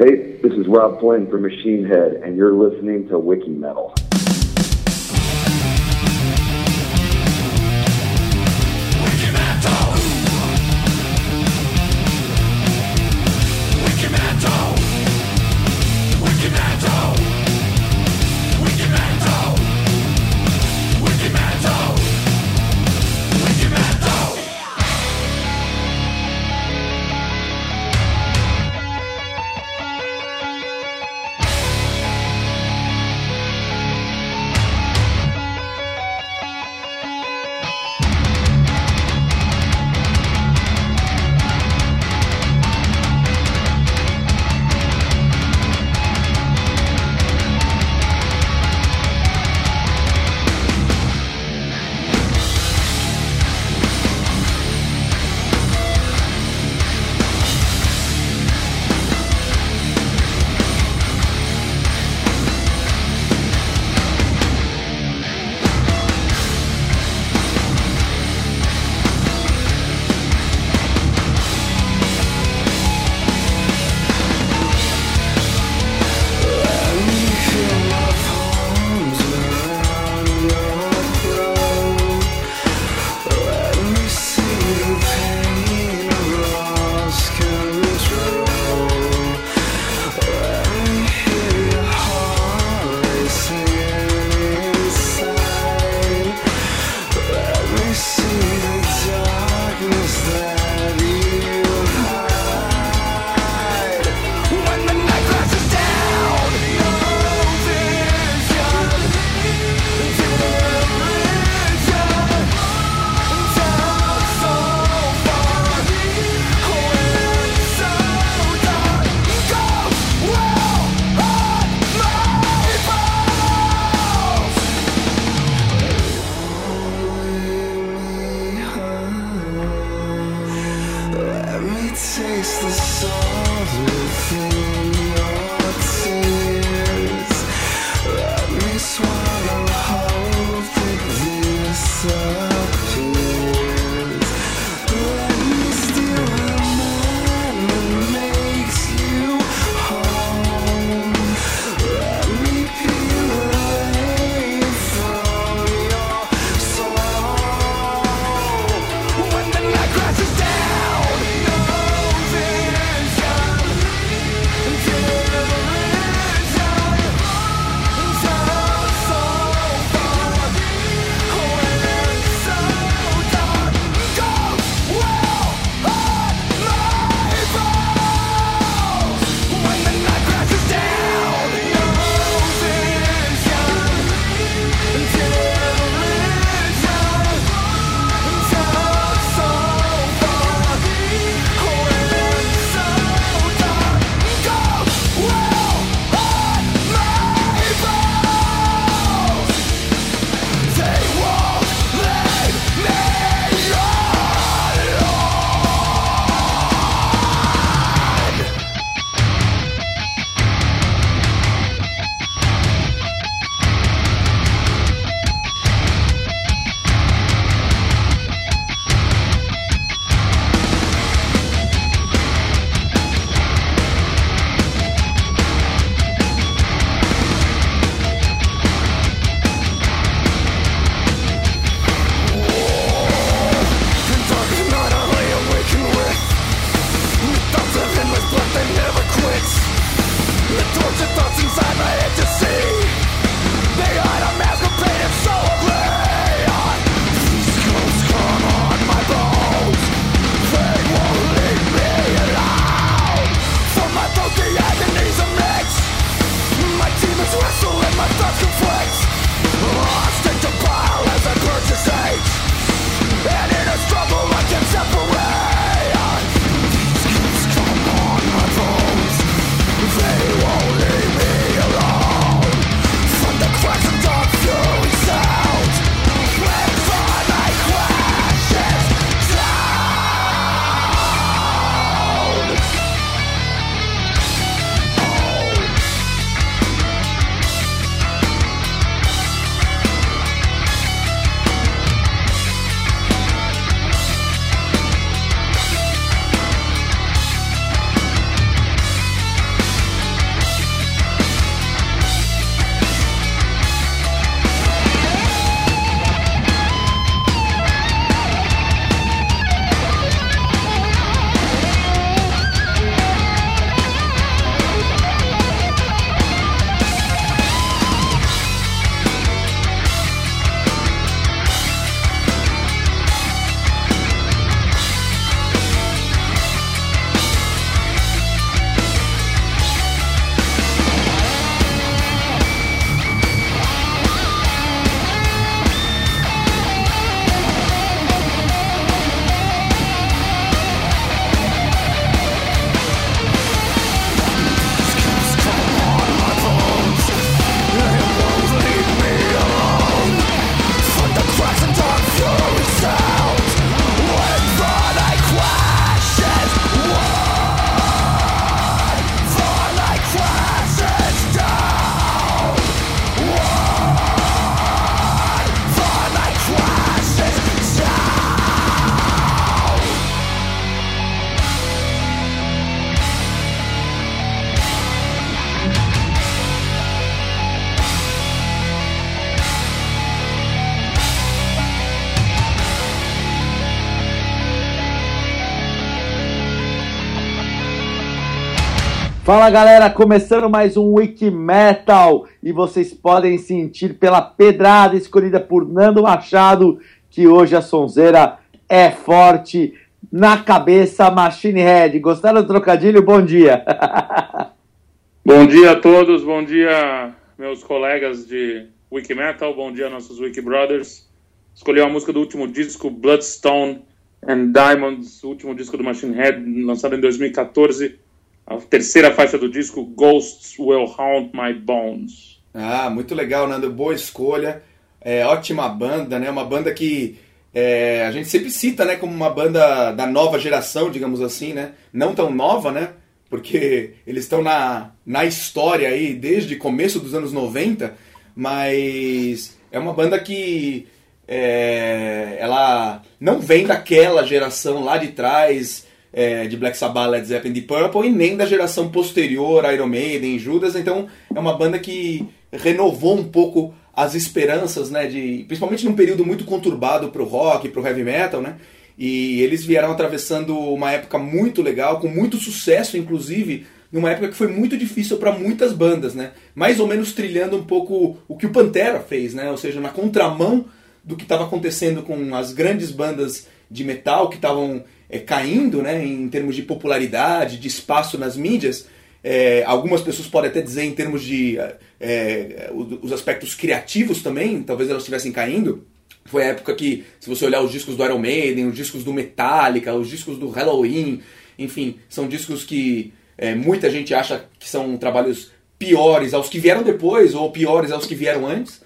Hey, this is Rob Flynn from Machine Head, and you're listening to Wiki Metal. Fala galera, começando mais um Wiki Metal e vocês podem sentir pela pedrada escolhida por Nando Machado que hoje a sonzeira é forte na cabeça Machine Head. Gostaram do trocadilho? Bom dia. bom dia a todos, bom dia meus colegas de Wiki Metal, bom dia nossos Wiki Brothers. Escolhi a música do último disco Bloodstone and Diamonds, último disco do Machine Head, lançado em 2014 a terceira faixa do disco, Ghosts Will Haunt My Bones. Ah, muito legal, Nando. Boa escolha. É, ótima banda, né? Uma banda que é, a gente sempre cita, né? Como uma banda da nova geração, digamos assim, né? Não tão nova, né? Porque eles estão na, na história aí desde começo dos anos 90, mas é uma banda que é, ela não vem daquela geração lá de trás é, de Black Sabbath, Led Zeppelin, de Purple e nem da geração posterior, Iron Maiden, Judas. Então é uma banda que renovou um pouco as esperanças, né, de principalmente num período muito conturbado pro rock, pro heavy metal, né? E eles vieram atravessando uma época muito legal, com muito sucesso, inclusive, numa época que foi muito difícil para muitas bandas, né? Mais ou menos trilhando um pouco o que o Pantera fez, né? Ou seja, na contramão do que estava acontecendo com as grandes bandas de metal que estavam é, caindo né, em termos de popularidade, de espaço nas mídias. É, algumas pessoas podem até dizer em termos de é, é os aspectos criativos também, talvez elas estivessem caindo. Foi a época que, se você olhar os discos do Iron Maiden, os discos do Metallica, os discos do Halloween, enfim, são discos que é, muita gente acha que são trabalhos piores aos que vieram depois ou piores aos que vieram antes.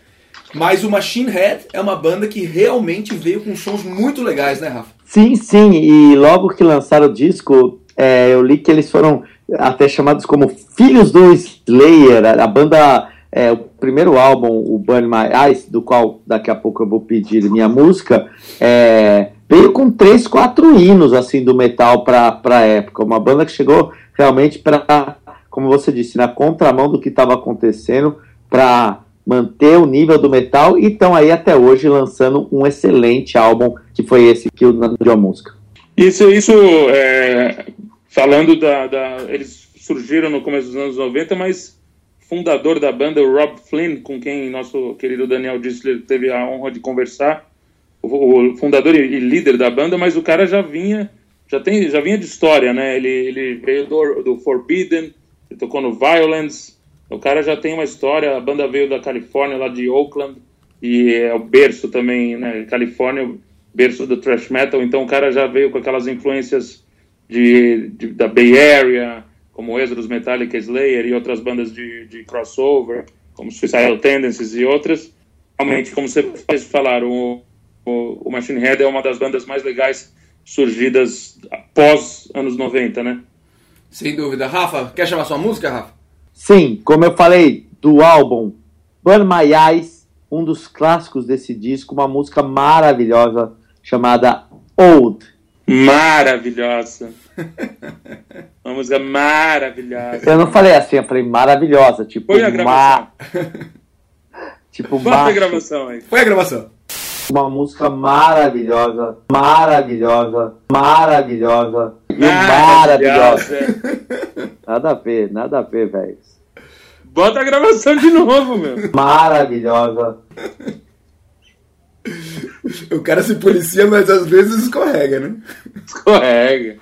Mas o Machine Head é uma banda que realmente veio com sons muito legais, né, Rafa? Sim, sim. E logo que lançaram o disco, é, eu li que eles foram até chamados como filhos do Slayer. A banda, é, o primeiro álbum, o Burn My Eyes, do qual daqui a pouco eu vou pedir minha música, é, veio com três, quatro hinos assim do metal para a época. Uma banda que chegou realmente para, como você disse, na contramão do que estava acontecendo, para manter o nível do metal e estão aí até hoje lançando um excelente álbum que foi esse que o a música. Isso, isso é, falando da, da, Eles surgiram no começo dos anos 90, mas fundador da banda, o Rob Flynn, com quem nosso querido Daniel Dissler teve a honra de conversar, o, o fundador e, líder da banda, mas o cara já vinha já tem já vinha de história, né? Ele, ele veio do, do Forbidden, ele tocou no Violence, o cara já tem uma história, a banda veio da Califórnia, lá de Oakland, e é o berço também, né? Califórnia, berço do thrash metal, então o cara já veio com aquelas influências de, de da Bay Area, como Exodus, Metallica, Slayer e outras bandas de, de crossover, como Suicidal Tendencies e outras. Realmente, como vocês falaram, o, o, o Machine Head é uma das bandas mais legais surgidas após anos 90, né? Sem dúvida. Rafa, quer chamar sua música, Rafa? Sim, como eu falei, do álbum Burn My Eyes, um dos clássicos desse disco, uma música maravilhosa chamada Old. Maravilhosa. uma música maravilhosa. Eu não falei assim, eu falei maravilhosa, tipo. Foi a gravação. tipo, Foi a gravação aí. Foi a gravação. Uma música maravilhosa, maravilhosa, maravilhosa maravilhosa. Nada a ver, nada a ver, velho. Bota a gravação de novo, meu. Maravilhosa. O cara se policia, mas às vezes escorrega, né? Escorrega.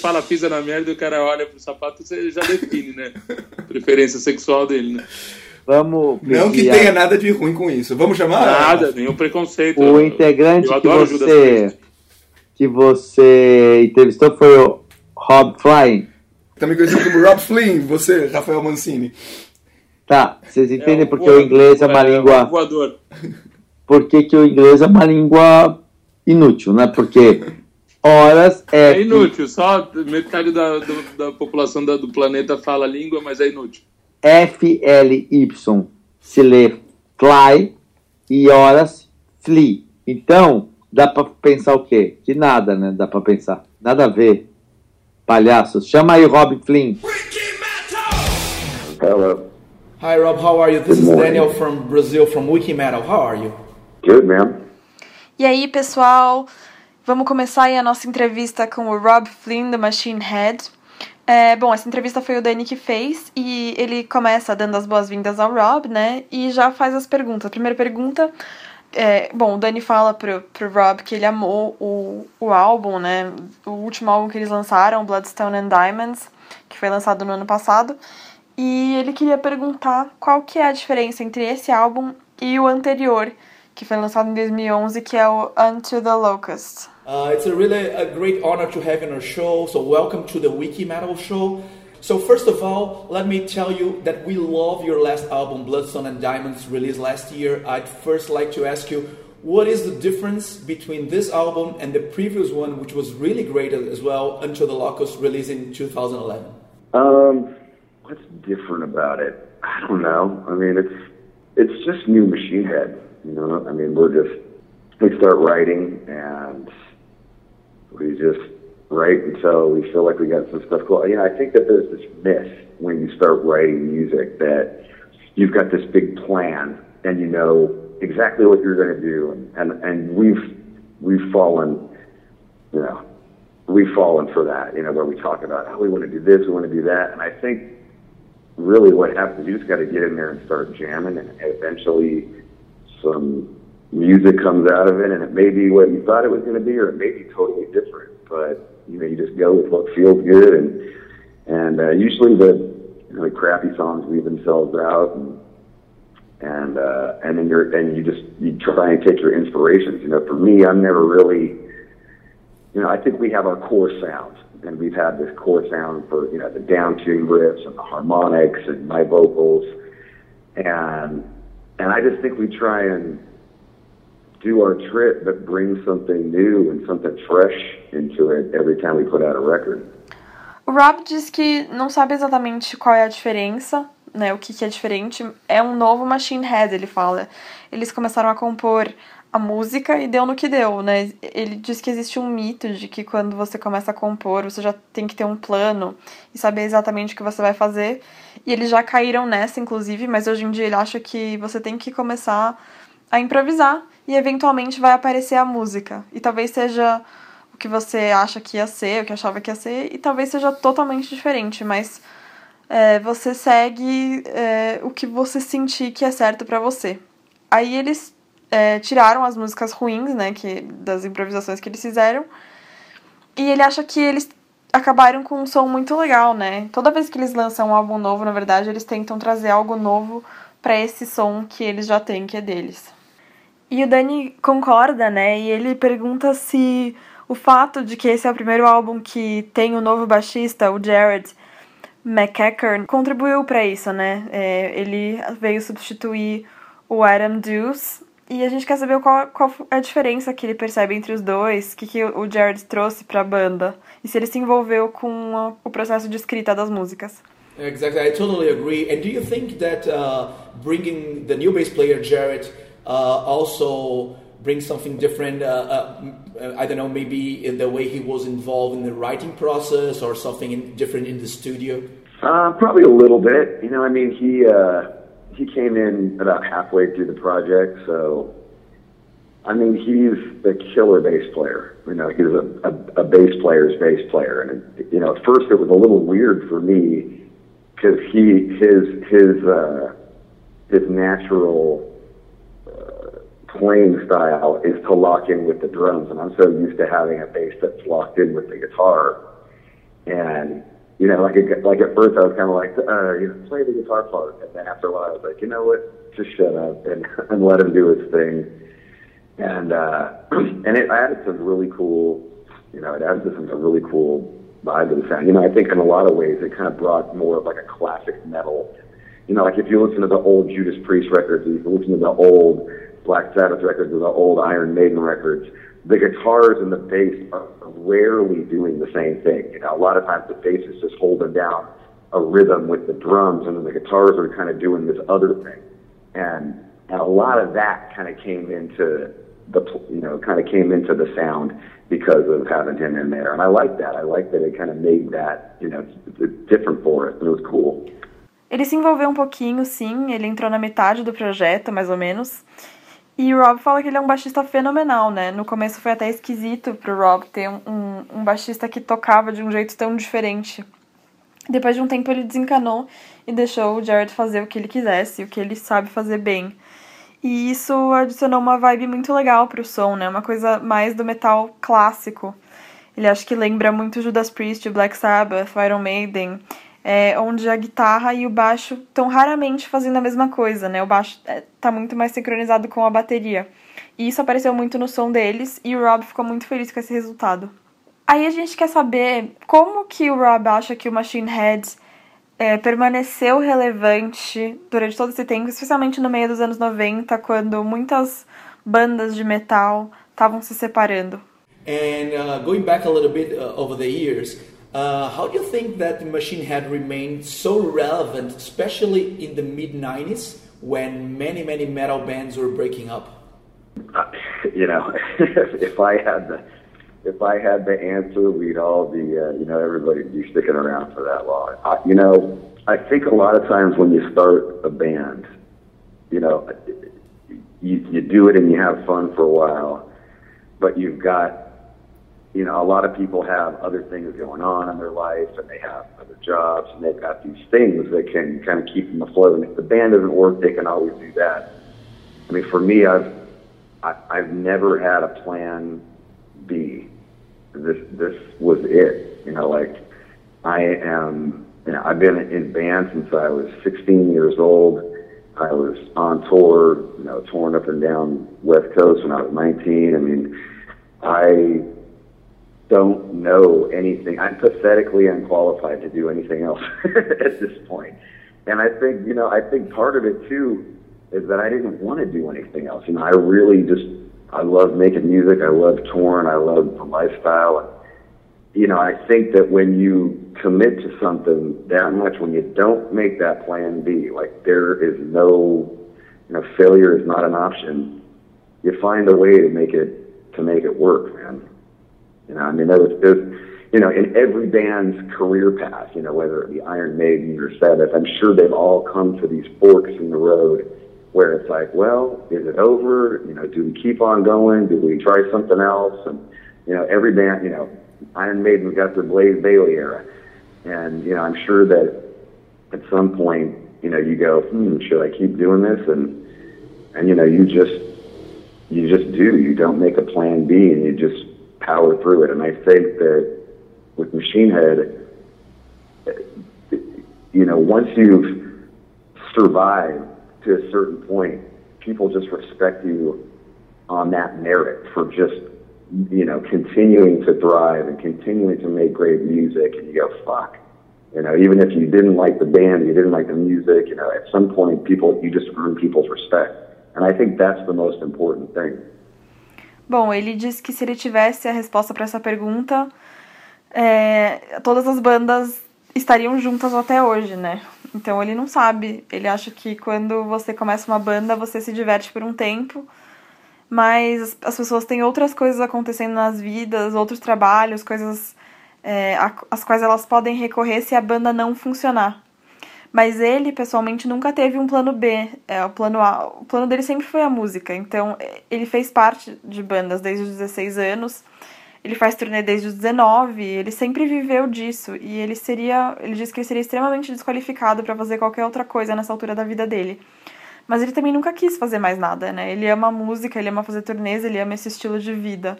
Fala pisa na merda e o cara olha pro sapato, você já define, né? Preferência sexual dele, né? Vamos. Não que tenha nada de ruim com isso. Vamos chamar? Nada, nenhum preconceito. O integrante eu que você, que você entrevistou foi o Rob Flying. Também conhecido como Rob Flynn, você, Rafael Mancini. Tá, vocês entendem É, porque voa- o inglês é uma é, língua. voador. Por que, que o inglês é uma língua inútil, né? Porque horas é. É inútil, só metade da, do- da população da- do planeta fala a língua, mas é inútil. F-L-Y se lê fly e horas flee. Então, dá pra pensar o quê? Que nada, né? Dá pra pensar. Nada a ver. Palhaços. Chama aí o Rob Flynn. Hello. Hi Rob, how are you? This Good is morning. Daniel from Brazil, from Wiki Metal. How are you? Good, man. E aí, pessoal, vamos começar aí a nossa entrevista com o Rob Flynn, do Machine Head. É, bom, essa entrevista foi o Danny que fez e ele começa dando as boas-vindas ao Rob, né? E já faz as perguntas. A primeira pergunta é, bom, o Danny fala pro, pro Rob que ele amou o, o álbum, né? O último álbum que eles lançaram, Bloodstone and Diamonds, que foi lançado no ano passado. E ele queria perguntar qual que é a diferença entre esse álbum e o anterior, que foi lançado em 2011, que é o Unto the Locust. Uh, it's a really a great honor to have you on our show. So welcome to the Wiki Metal Show. So first of all, let me tell you that we love your last album, Bloodstone and Diamonds, released last year. I'd first like to ask you, what is the difference between this album and the previous one, which was really great as well, Until the Locust, released in 2011? Um, what's different about it? I don't know. I mean, it's it's just new Machine Head. You know, I mean, we're just we start writing and we just write until we feel like we got some stuff cool. You know, I think that there's this myth when you start writing music that you've got this big plan and you know exactly what you're going to do, and and, and we've we've fallen, you know, we've fallen for that. You know, where we talk about oh we want to do this, we want to do that, and I think really what happens you just got to get in there and start jamming, and eventually some music comes out of it, and it may be what you thought it was going to be, or it may be totally different. But you know, you just go with what feels good, and and uh, usually the you know, the crappy songs leave themselves out, and and uh, and then you're and you just you try and take your inspirations. You know, for me, I'm never really, you know, I think we have our core sound, and we've had this core sound for you know the down tuned riffs and the harmonics and my vocals, and and I just think we try and do our trip, but bring something new and something fresh into it every time we put out a record. O Rob diz que não sabe exatamente qual é a diferença, né? O que, que é diferente. É um novo Machine Head, ele fala. Eles começaram a compor a música e deu no que deu, né? Ele diz que existe um mito de que quando você começa a compor, você já tem que ter um plano e saber exatamente o que você vai fazer. E eles já caíram nessa, inclusive, mas hoje em dia ele acha que você tem que começar a improvisar e eventualmente vai aparecer a música. E talvez seja o que você acha que ia ser, o que achava que ia ser, e talvez seja totalmente diferente, mas é, você segue é, o que você sentir que é certo pra você. Aí eles é, tiraram as músicas ruins, né, que, das improvisações que eles fizeram, e ele acha que eles acabaram com um som muito legal, né? Toda vez que eles lançam um álbum novo, na verdade, eles tentam trazer algo novo pra esse som que eles já têm, que é deles. E o Danny concorda, né? E ele pergunta se o fato de que esse é o primeiro álbum que tem o novo baixista, o Jared McEachern, contribuiu para isso, né? É, ele veio substituir o Adam Deuce. E a gente quer saber qual, qual é a diferença que ele percebe entre os dois, o que, que o Jared trouxe para a banda, e se ele se envolveu com a- o processo de escrita das músicas. Exactly, I totally agree. And do you think that uh, bringing the new bass player Jarrett uh, also brings something different? Uh, uh, I don't know, maybe in the way he was involved in the writing process or something in, different in the studio. Uh, probably a little bit. You know, I mean, he uh, he came in about halfway through the project, so I mean, he's a killer bass player. You know, he's a, a, a bass player's bass player, and you know, at first it was a little weird for me because he his his uh, his natural uh, playing style is to lock in with the drums, and I'm so used to having a bass that's locked in with the guitar. And you know, like like at first I was kind of like, uh, you know, play the guitar part, and then after a while I was like, you know what, just shut up and, and let him do his thing. And uh, and it added some really cool, you know, it added some really cool vibe to the sound. You know, I think in a lot of ways it kind of brought more of like a classic metal. You know, like if you listen to the old Judas Priest records, or you listen to the old Black Sabbath records, or the old Iron Maiden records, the guitars and the bass are rarely doing the same thing. You know, a lot of times the bass is just holding down a rhythm with the drums, and then the guitars are kind of doing this other thing. And and a lot of that kind of came into the you know kind of came into the sound because of having him in there, and I like that. I like that it kind of made that you know different for us, and it was cool. Ele se envolveu um pouquinho, sim. Ele entrou na metade do projeto, mais ou menos. E o Rob fala que ele é um baixista fenomenal, né? No começo foi até esquisito pro Rob ter um, um, um baixista que tocava de um jeito tão diferente. Depois de um tempo ele desencanou e deixou o Jared fazer o que ele quisesse, o que ele sabe fazer bem. E isso adicionou uma vibe muito legal pro som, né? Uma coisa mais do metal clássico. Ele acha que lembra muito Judas Priest, Black Sabbath, Iron Maiden é, onde a guitarra e o baixo estão raramente fazendo a mesma coisa, né? O baixo está é, muito mais sincronizado com a bateria. E isso apareceu muito no som deles e o Rob ficou muito feliz com esse resultado. Aí a gente quer saber como que o Rob acha que o Machine Head é, permaneceu relevante durante todo esse tempo, especialmente no meio dos anos 90, quando muitas bandas de metal estavam se separando. And uh, going back a little bit uh, over the years, Uh, how do you think that the Machine Head remained so relevant, especially in the mid 90s when many, many metal bands were breaking up? Uh, you know, if I had the if I had the answer, we'd all be, uh, you know, everybody'd be sticking around for that long. I, you know, I think a lot of times when you start a band, you know, you, you do it and you have fun for a while, but you've got you know, a lot of people have other things going on in their life and they have other jobs and they've got these things that can kind of keep them afloat. And if the band doesn't work, they can always do that. I mean, for me, I've, I, I've never had a plan B. This, this was it. You know, like I am, you know, I've been in band since I was 16 years old. I was on tour, you know, touring up and down West Coast when I was 19. I mean, I don't know anything. I'm pathetically unqualified to do anything else at this point. And I think, you know, I think part of it too is that I didn't want to do anything else. You know, I really just, I love making music. I love touring. I love the lifestyle. And, you know, I think that when you commit to something that much, when you don't make that plan B, like there is no, you know, failure is not an option. You find a way to make it, to make it work, man. You know, I mean, there's, there's, you know, in every band's career path, you know, whether it be Iron Maiden or Sabbath, I'm sure they've all come to these forks in the road where it's like, well, is it over? You know, do we keep on going? Do we try something else? And, you know, every band, you know, Iron Maiden got their Blaze Bailey era. And, you know, I'm sure that at some point, you know, you go, hmm, should I keep doing this? And, and, you know, you just, you just do. You don't make a plan B and you just power through it. And I think that with Machine Head, you know, once you've survived to a certain point, people just respect you on that merit for just, you know, continuing to thrive and continuing to make great music. And you go, fuck. You know, even if you didn't like the band, you didn't like the music, you know, at some point people, you just earn people's respect. And I think that's the most important thing. Bom, ele disse que se ele tivesse a resposta para essa pergunta, é, todas as bandas estariam juntas até hoje, né? Então ele não sabe. Ele acha que quando você começa uma banda, você se diverte por um tempo, mas as pessoas têm outras coisas acontecendo nas vidas, outros trabalhos, coisas é, às quais elas podem recorrer se a banda não funcionar. Mas ele, pessoalmente, nunca teve um plano B. É, o, plano A, o plano dele sempre foi a música. Então, ele fez parte de bandas desde os 16 anos. Ele faz turnê desde os 19, ele sempre viveu disso e ele seria, ele disse que ele seria extremamente desqualificado para fazer qualquer outra coisa nessa altura da vida dele. Mas ele também nunca quis fazer mais nada, né? Ele ama música, ele ama fazer turnês, ele ama esse estilo de vida.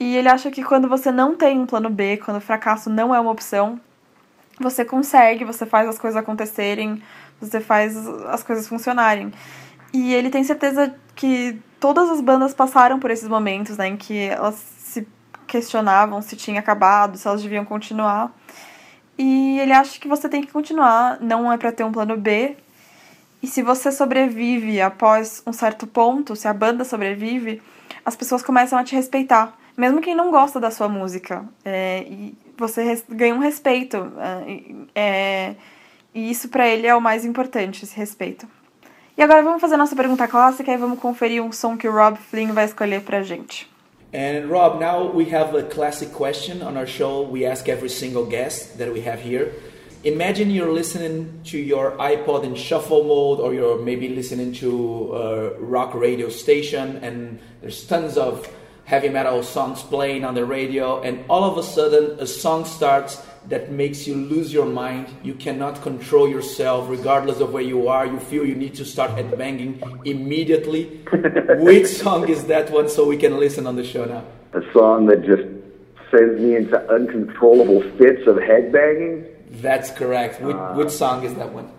E ele acha que quando você não tem um plano B, quando o fracasso não é uma opção, você consegue, você faz as coisas acontecerem, você faz as coisas funcionarem. E ele tem certeza que todas as bandas passaram por esses momentos, né, em que elas se questionavam se tinha acabado, se elas deviam continuar. E ele acha que você tem que continuar, não é para ter um plano B. E se você sobrevive após um certo ponto, se a banda sobrevive, as pessoas começam a te respeitar. Mesmo quem não gosta da sua música. É, você ganha um respeito. É, é, e isso para ele é o mais importante, esse respeito. E agora vamos fazer nossa pergunta clássica e vamos conferir um som que o Rob Flynn vai escolher pra gente. And Rob, now we have a classic question on our show. We ask every single guest that we have here. Imagine you're listening to your iPod in shuffle mode, or you're maybe listening to a rock radio station, and there's tons of heavy metal songs playing on the radio, and all of a sudden a song starts that makes you lose your mind. You cannot control yourself, regardless of where you are. You feel you need to start headbanging immediately. Which song is that one so we can listen on the show now? A song that just sends me into uncontrollable fits of headbanging? That's correct. Which, uh, which song is that one?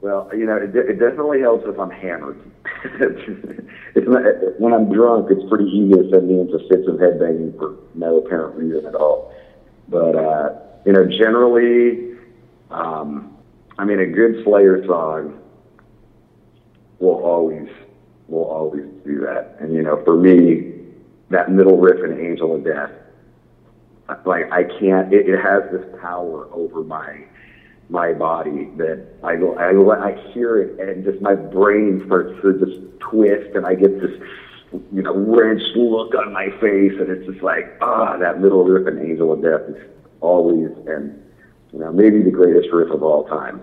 Well, you know, it, it definitely helps if I'm hammered. it's not, when I'm drunk, it's pretty easy to send me into fits of headbanging for no apparent reason at all. But uh, you know, generally, um, I mean, a good Slayer song will always will always do that. And you know, for me, that middle riff in Angel of Death, like I can't. It, it has this power over my my body that I go, I I hear it, and just my brain starts to just twist, and I get this, you know, wrenched look on my face, and it's just like, ah, that middle riff and Angel of Death is always, and you know, maybe the greatest riff of all time.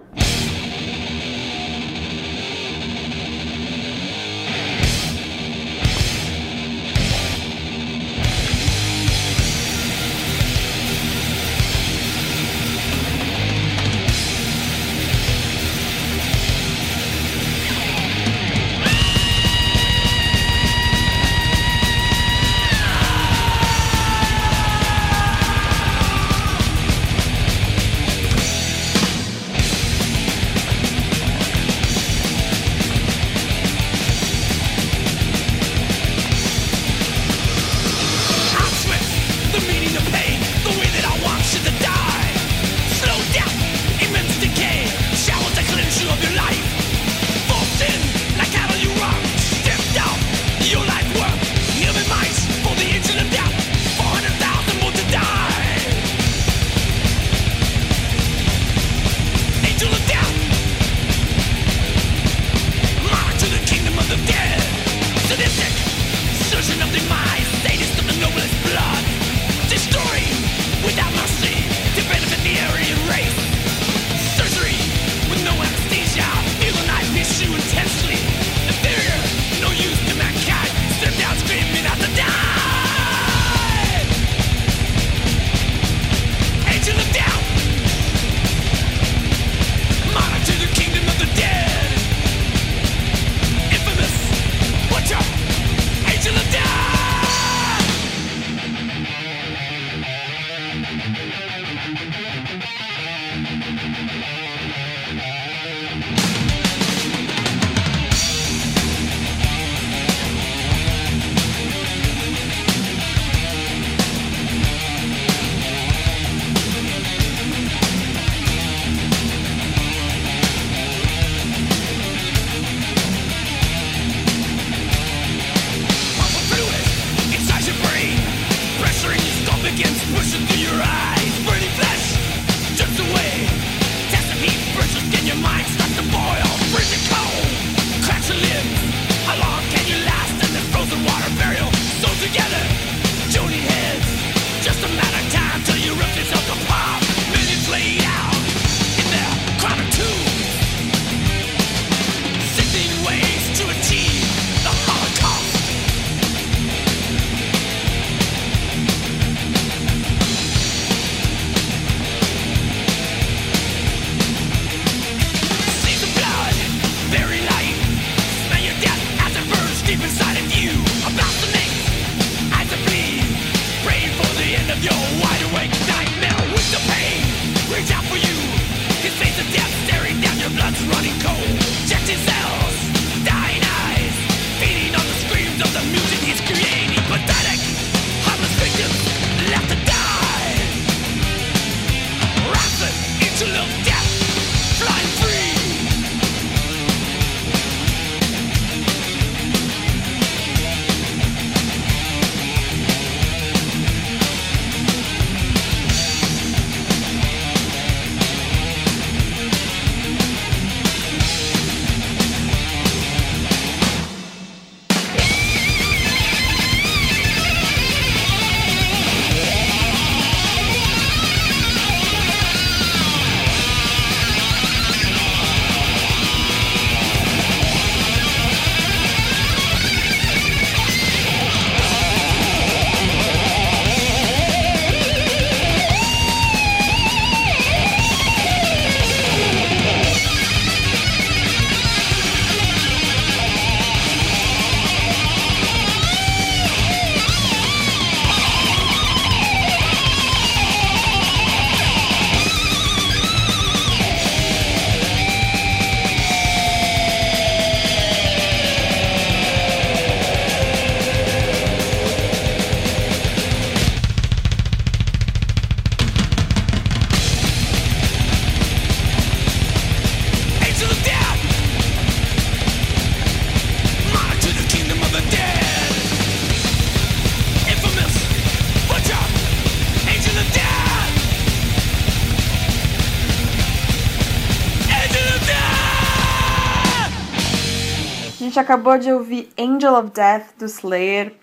Gente acabou de ouvir Angel of Death do Slayer.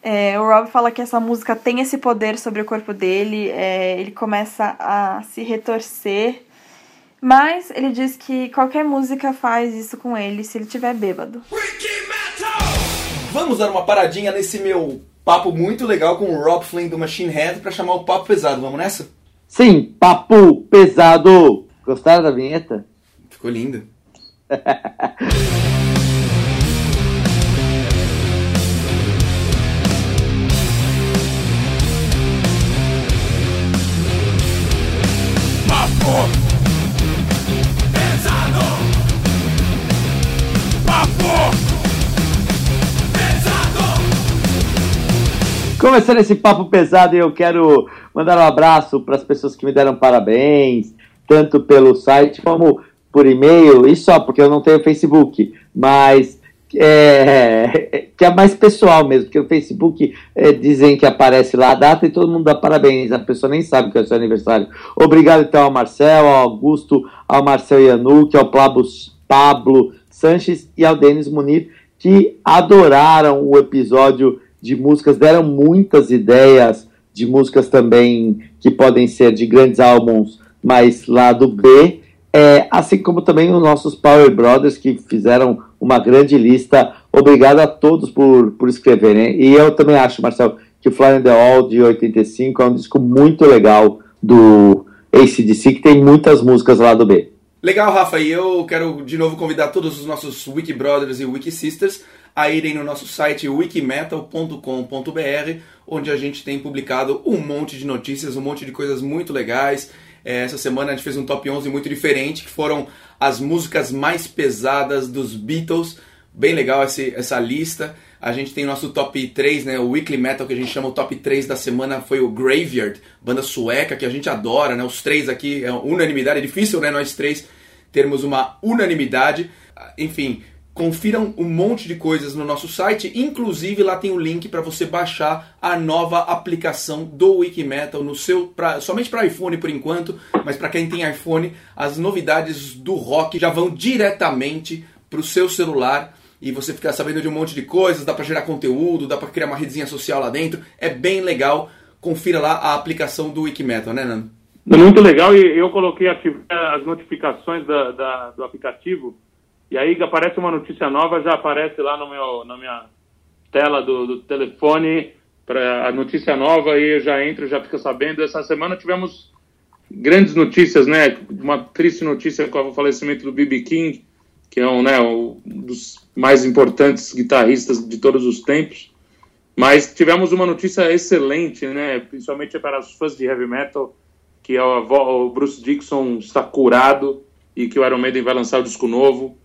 É, o Rob fala que essa música tem esse poder sobre o corpo dele, é, ele começa a se retorcer, mas ele diz que qualquer música faz isso com ele se ele estiver bêbado. Vamos dar uma paradinha nesse meu papo muito legal com o Rob Flynn do Machine Head para chamar o papo pesado. Vamos nessa? Sim, papo pesado. Gostaram da vinheta? Ficou linda. Papo pesado. Papo pesado. Começando esse papo pesado, eu quero mandar um abraço para as pessoas que me deram parabéns, tanto pelo site como por e-mail, e só porque eu não tenho Facebook, mas é, que é mais pessoal mesmo, porque o Facebook é, dizem que aparece lá a data e todo mundo dá parabéns, a pessoa nem sabe que é o seu aniversário. Obrigado então ao Marcel, ao Augusto, ao Marcel Yanuque, ao Pablo, Pablo Sanches e ao Denis Munir, que adoraram o episódio de músicas, deram muitas ideias de músicas também que podem ser de grandes álbuns, mas lado B, é, assim como também os nossos Power Brothers que fizeram uma grande lista. Obrigado a todos por, por escreverem. E eu também acho, Marcel, que o Fly in the All de 85 é um disco muito legal do ACDC, que tem muitas músicas lá do B. Legal, Rafa, e eu quero de novo convidar todos os nossos Wiki Brothers e Wiki Sisters a irem no nosso site wikimetal.com.br, onde a gente tem publicado um monte de notícias, um monte de coisas muito legais. É, essa semana a gente fez um top 11 muito diferente, que foram as músicas mais pesadas dos Beatles. Bem legal esse, essa lista. A gente tem nosso top 3, né? O Weekly Metal, que a gente chama o top 3 da semana, foi o Graveyard, banda sueca que a gente adora, né? Os três aqui, é unanimidade. É difícil, né? Nós três termos uma unanimidade. Enfim, Confiram um monte de coisas no nosso site, inclusive lá tem o link para você baixar a nova aplicação do Wikimetal no seu pra, somente para iPhone por enquanto, mas para quem tem iPhone, as novidades do rock já vão diretamente para o seu celular e você fica sabendo de um monte de coisas, dá para gerar conteúdo, dá para criar uma redezinha social lá dentro, é bem legal. Confira lá a aplicação do Wikimetal, né, Nando? Muito legal e eu coloquei aqui as notificações da, da, do aplicativo e aí aparece uma notícia nova, já aparece lá no meu, na minha tela do, do telefone para a notícia nova e eu já entro, já fico sabendo. Essa semana tivemos grandes notícias, né? Uma triste notícia com o falecimento do B.B. King, que é um, né, um dos mais importantes guitarristas de todos os tempos. Mas tivemos uma notícia excelente, né? Principalmente para os fãs de heavy metal, que é o, o Bruce Dixon está curado e que o Iron Maiden vai lançar o disco novo.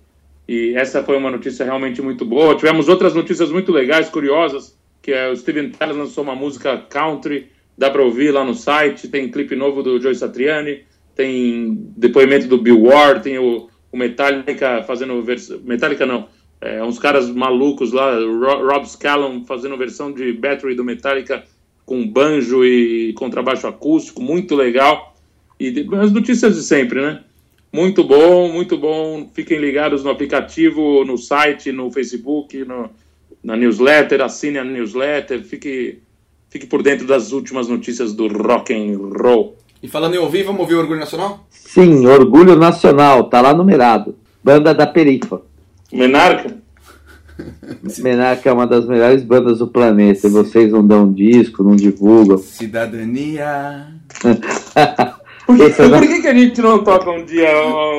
E essa foi uma notícia realmente muito boa. Tivemos outras notícias muito legais, curiosas, que é o Steven Tyler lançou uma música country, dá para ouvir lá no site, tem clipe novo do Joe Satriani, tem depoimento do Bill Ward, tem o, o Metallica fazendo versão... Metallica não, é, uns caras malucos lá, Rob Scallon fazendo versão de Battery do Metallica com banjo e contrabaixo acústico, muito legal. E as notícias de sempre, né? Muito bom, muito bom. Fiquem ligados no aplicativo, no site, no Facebook, no, na newsletter, assine a newsletter, fique, fique por dentro das últimas notícias do rock and roll. E falando em ouvir, vamos ouvir o Orgulho Nacional? Sim, Orgulho Nacional, tá lá numerado. Banda da Perifa. Menarca? Menarca é uma das melhores bandas do planeta. E vocês não dão disco, não divulgam. Cidadania. Por, que, por que, que, a gente não toca um dia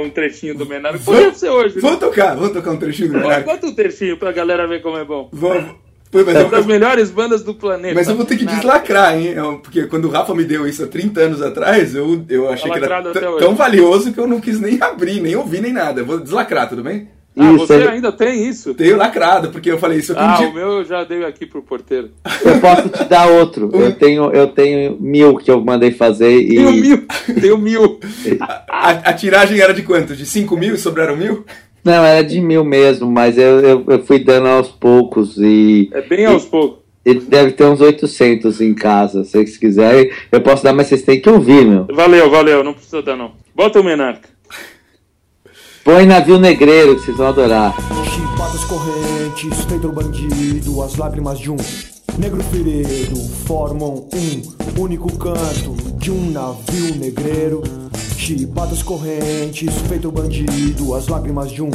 um trechinho do Menarca? Podia ser hoje. Né? Vamos tocar, vamos tocar um trechinho do Menarca. Conta um trechinho pra galera ver como é bom. Vamos. Pô, é uma das melhores bandas do planeta. Mas eu vou ter que deslacrar, hein? Porque quando o Rafa me deu isso há 30 anos atrás, eu, eu achei que era tão valioso que eu não quis nem abrir, nem ouvir, nem nada. Eu vou deslacrar, tudo bem? Ah, isso, você é... ainda tem isso? Tenho lacrado, porque eu falei isso aqui. Ah, um dia... o meu eu já dei aqui pro porteiro. Eu posso te dar outro. Eu tenho, eu tenho mil que eu mandei fazer e. Tenho mil! Tenho mil! a, a, a, tiragem era de quanto? De 5 mil e sobraram mil? Não, era de mil mesmo, mas eu, eu, eu fui dando aos poucos e. É bem aos e, poucos. Ele deve ter uns 800 em casa. Se vocês quiserem, eu posso dar, mas vocês têm que ouvir, meu. Valeu, valeu, não precisa dar não. Bota o Menarca. Põe navio negreiro que vocês vão adorar. Chibadas correntes, Pedro bandido, as lágrimas de um negro ferido formam um único canto de um navio negreiro. Chibadas correntes, feito bandido, as lágrimas de um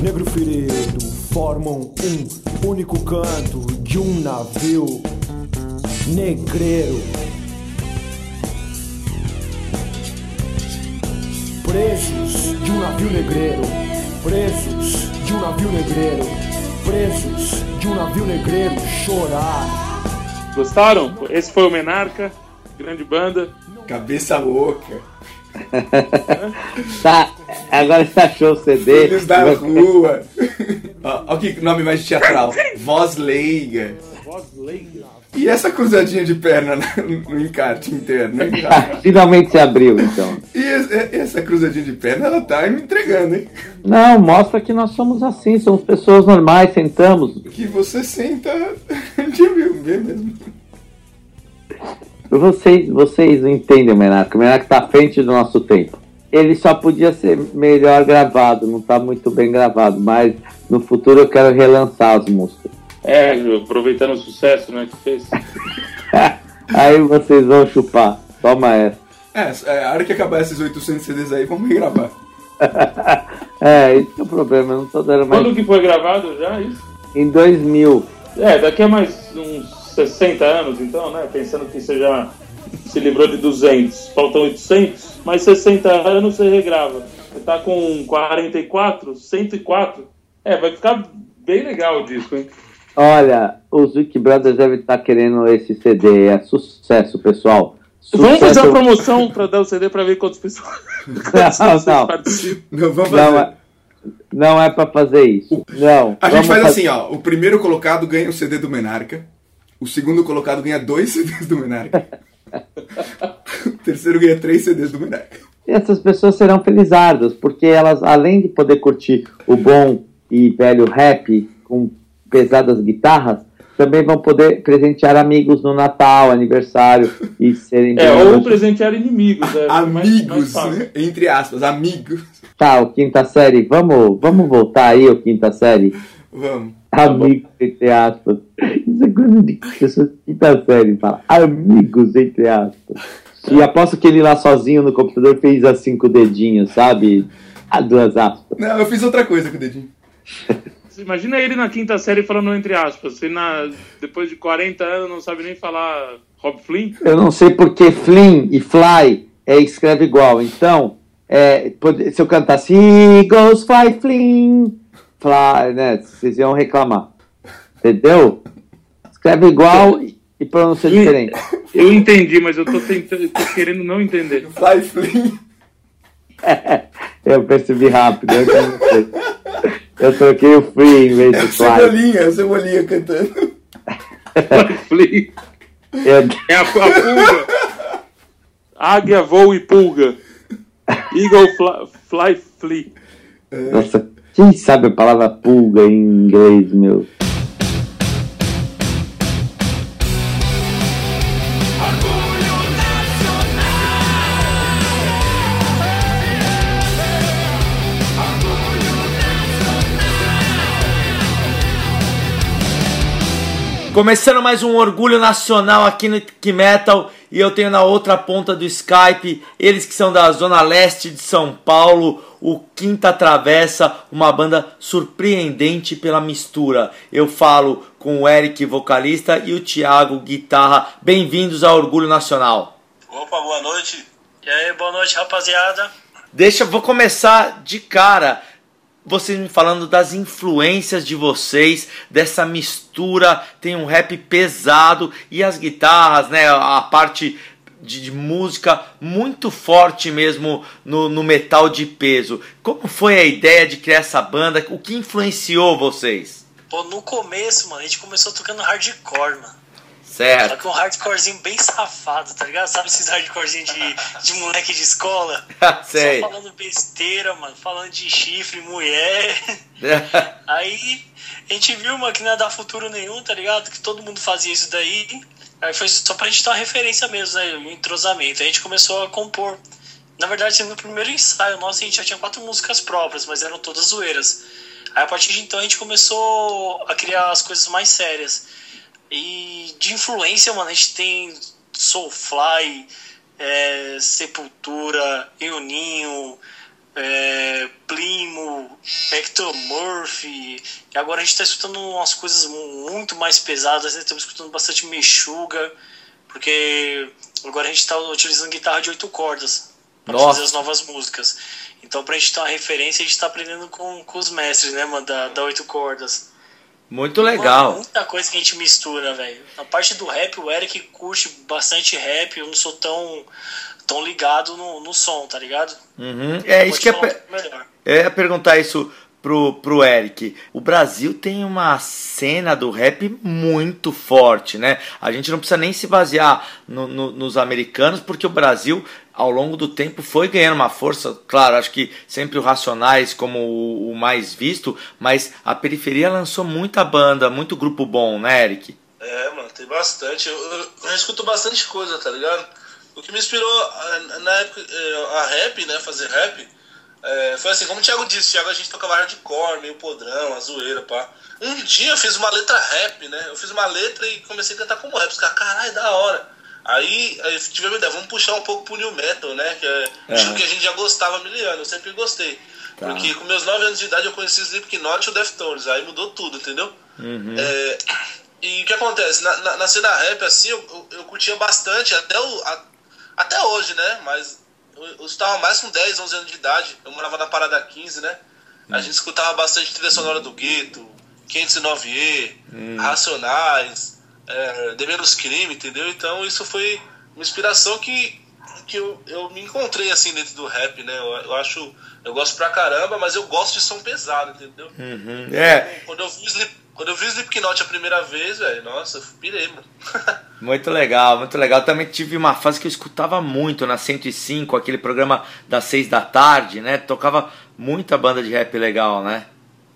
negro ferido formam um único canto de um navio negreiro. Presos de um navio negreiro, presos de um navio negreiro, presos de um navio negreiro, chorar. Gostaram? Esse foi o Menarca, grande banda. Cabeça louca. tá, agora você achou o CD. Filhos da rua. Olha que nome mais teatral. Voz leiga. Voz leiga. E essa cruzadinha de perna no encarte interno? Finalmente se abriu, então. E essa cruzadinha de perna, ela tá me entregando, hein? Não, mostra que nós somos assim, somos pessoas normais, sentamos. Que você senta de mil mesmo. Vocês, vocês entendem o Menaco. O Menaco tá à frente do nosso tempo. Ele só podia ser melhor gravado, não tá muito bem gravado, mas no futuro eu quero relançar as músicas. É, aproveitando o sucesso né, que fez. aí vocês vão chupar. Toma essa. É, é, a hora que acabar esses 800 CDs aí, vamos regravar. é, esse é o problema, eu não tô dando mais. Quando que foi gravado já isso? Em 2000. É, daqui a mais uns 60 anos então, né? Pensando que você já se livrou de 200, faltam 800, mais 60 anos você regrava. Você tá com 44, 104, é, vai ficar bem legal o disco, hein? Olha, os Wiki Brothers devem estar querendo esse CD. É sucesso, pessoal. Sucesso. Vamos fazer uma promoção para dar o CD para ver quantas pessoas, quantas não, não. participam. Não, vamos fazer. Não é, não é para fazer isso. Não. A gente faz fazer... assim, ó. O primeiro colocado ganha o CD do Menarca. O segundo colocado ganha dois CDs do Menarca. o terceiro ganha três CDs do Menarca. E essas pessoas serão felizardas, porque elas, além de poder curtir o bom e velho rap com pesadas guitarras, também vão poder presentear amigos no Natal, aniversário e serem. É, ou presentear inimigos. É, amigos, mais, mais entre aspas, amigos. Tá, o quinta série, vamos, vamos voltar aí, o quinta série? Vamos. Amigos, tá entre aspas. Isso é coisa de pessoas de quinta série, fala amigos, entre aspas. E aposto que ele lá sozinho no computador fez assim com o dedinho, sabe? A duas aspas. Não, eu fiz outra coisa com o dedinho. Imagina ele na quinta série falando entre aspas. Ele na, depois de 40 anos não sabe nem falar Rob Flynn. Eu não sei porque Flynn e Fly é, escreve igual. Então, é, se eu cantasse Eagles Fly Flynn, Fly, né? Vocês iam reclamar. Entendeu? Escreve igual e pronuncia diferente. Eu entendi, mas eu tô, tentando, tô querendo não entender. Fly Flynn. É, Eu percebi rápido. Eu, eu troquei o Free em vez do Fly. Cebolinha, Cebolinha cantando. Fly. É, é a, a pulga. Águia, voo e pulga. Eagle, fly, fly, flee. Nossa, quem sabe a palavra pulga em inglês, meu? Começando mais um orgulho nacional aqui no Que Metal e eu tenho na outra ponta do Skype eles que são da zona leste de São Paulo, o Quinta Travessa, uma banda surpreendente pela mistura. Eu falo com o Eric, vocalista, e o Thiago, guitarra. Bem-vindos ao Orgulho Nacional. Opa, boa noite. E aí, boa noite, rapaziada. Deixa, vou começar de cara vocês me falando das influências de vocês, dessa mistura, tem um rap pesado e as guitarras, né, a parte de, de música muito forte mesmo no, no, metal de peso. Como foi a ideia de criar essa banda? O que influenciou vocês? Pô, no começo, mano, a gente começou tocando hardcore, mano. Certo. Só que um hardcorezinho bem safado, tá ligado? Sabe esses hardcorezinhos de, de moleque de escola? Sei. Só falando besteira, mano. Falando de chifre, mulher. Aí a gente viu, mano, que não ia dar futuro nenhum, tá ligado? Que todo mundo fazia isso daí. Aí foi só pra gente dar uma referência mesmo, né? Um entrosamento. Aí a gente começou a compor. Na verdade, no primeiro ensaio nosso, a gente já tinha quatro músicas próprias, mas eram todas zoeiras. Aí a partir de então a gente começou a criar as coisas mais sérias. E de influência, mano, a gente tem Soulfly, é, Sepultura, Euninho, é, Primo, Ectomorph. E agora a gente tá escutando umas coisas muito mais pesadas, né? Estamos escutando bastante Mexuga, porque agora a gente tá utilizando guitarra de oito cordas para fazer as novas músicas. Então, pra gente ter uma referência, a gente tá aprendendo com, com os mestres, né, mano, da, da oito cordas. Muito legal. Mano, muita coisa que a gente mistura, velho. Na parte do rap, o Eric curte bastante rap. Eu não sou tão, tão ligado no, no som, tá ligado? Uhum. É isso que é. Per... Eu ia perguntar isso pro, pro Eric. O Brasil tem uma cena do rap muito forte, né? A gente não precisa nem se basear no, no, nos americanos, porque o Brasil ao longo do tempo foi ganhando uma força, claro, acho que sempre o Racionais como o, mais visto, mas a periferia lançou muita banda, muito grupo bom, né, Eric? É, mano, tem bastante. Eu, eu, eu escuto bastante coisa, tá ligado? O que me inspirou na época é, a rap, né, fazer rap, é, foi assim, como o Thiago disse, Thiago a gente tocava hardcore, meio podrão, a zoeira, pá. Um dia eu fiz uma letra rap, né? Eu fiz uma letra e comecei a cantar como rap. Os caras, caralho, da hora. Aí, aí tivemos ideia, vamos puxar um pouco pro New Metal, né? Que é um estilo que a gente já gostava há mil anos, eu sempre gostei. Tá. Porque com meus 9 anos de idade eu conheci o Slipknot e o Deftones, aí mudou tudo, entendeu? Uhum. É, e o que acontece? Na, na, na cena rap, assim, eu, eu, eu, curtia bastante, até, o, a, até hoje, né? Mas eu, eu estava mais com 10, 11 anos de idade, eu morava na Parada 15, né? A uhum. gente escutava bastante trilha sonora do Gueto, 509E, uhum. Racionais, é, de menos crime, entendeu? Então isso foi uma inspiração que, que eu, eu me encontrei assim dentro do rap, né? Eu, eu acho, eu gosto pra caramba, mas eu gosto de som pesado, entendeu? Uhum. É. Quando eu vi Slip, quando eu vi Slipknot a primeira vez, velho, nossa, eu pirei, mano. muito legal, muito legal. Também tive uma fase que eu escutava muito na 105, aquele programa das 6 da tarde, né? Tocava muita banda de rap legal, né?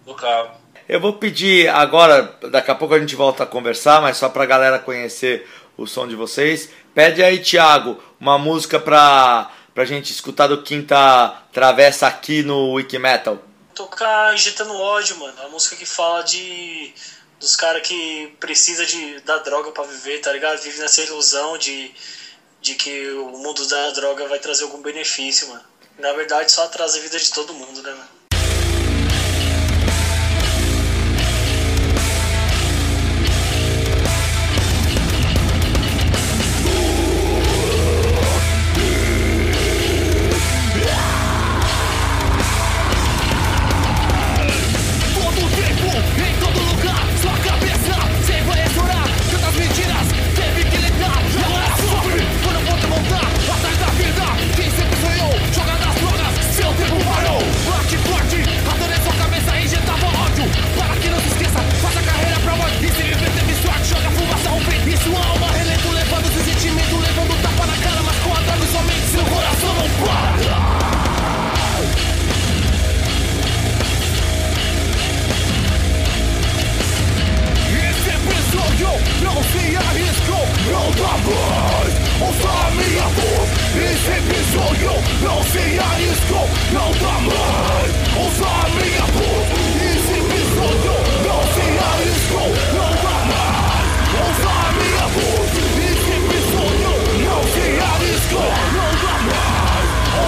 Tocava. Eu vou pedir agora, daqui a pouco a gente volta a conversar, mas só pra galera conhecer o som de vocês. Pede aí, Thiago, uma música pra, pra gente escutar do Quinta Travessa aqui no Wikimetal. Tocar Injetando Ódio, mano. A música que fala de dos caras que precisa de da droga para viver, tá ligado? Vive nessa ilusão de, de que o mundo da droga vai trazer algum benefício, mano. Na verdade, só atrasa a vida de todo mundo, né, mano? sua alma relevo, levando seu sentimento, levando tapa na cara, mas com a dor somente seu coração não para. Esse é episódio não se arriscou, não dá mais. Ouça a minha voz. Esse episódio não se arriscou, não dá mais. Ouça a minha voz. Esse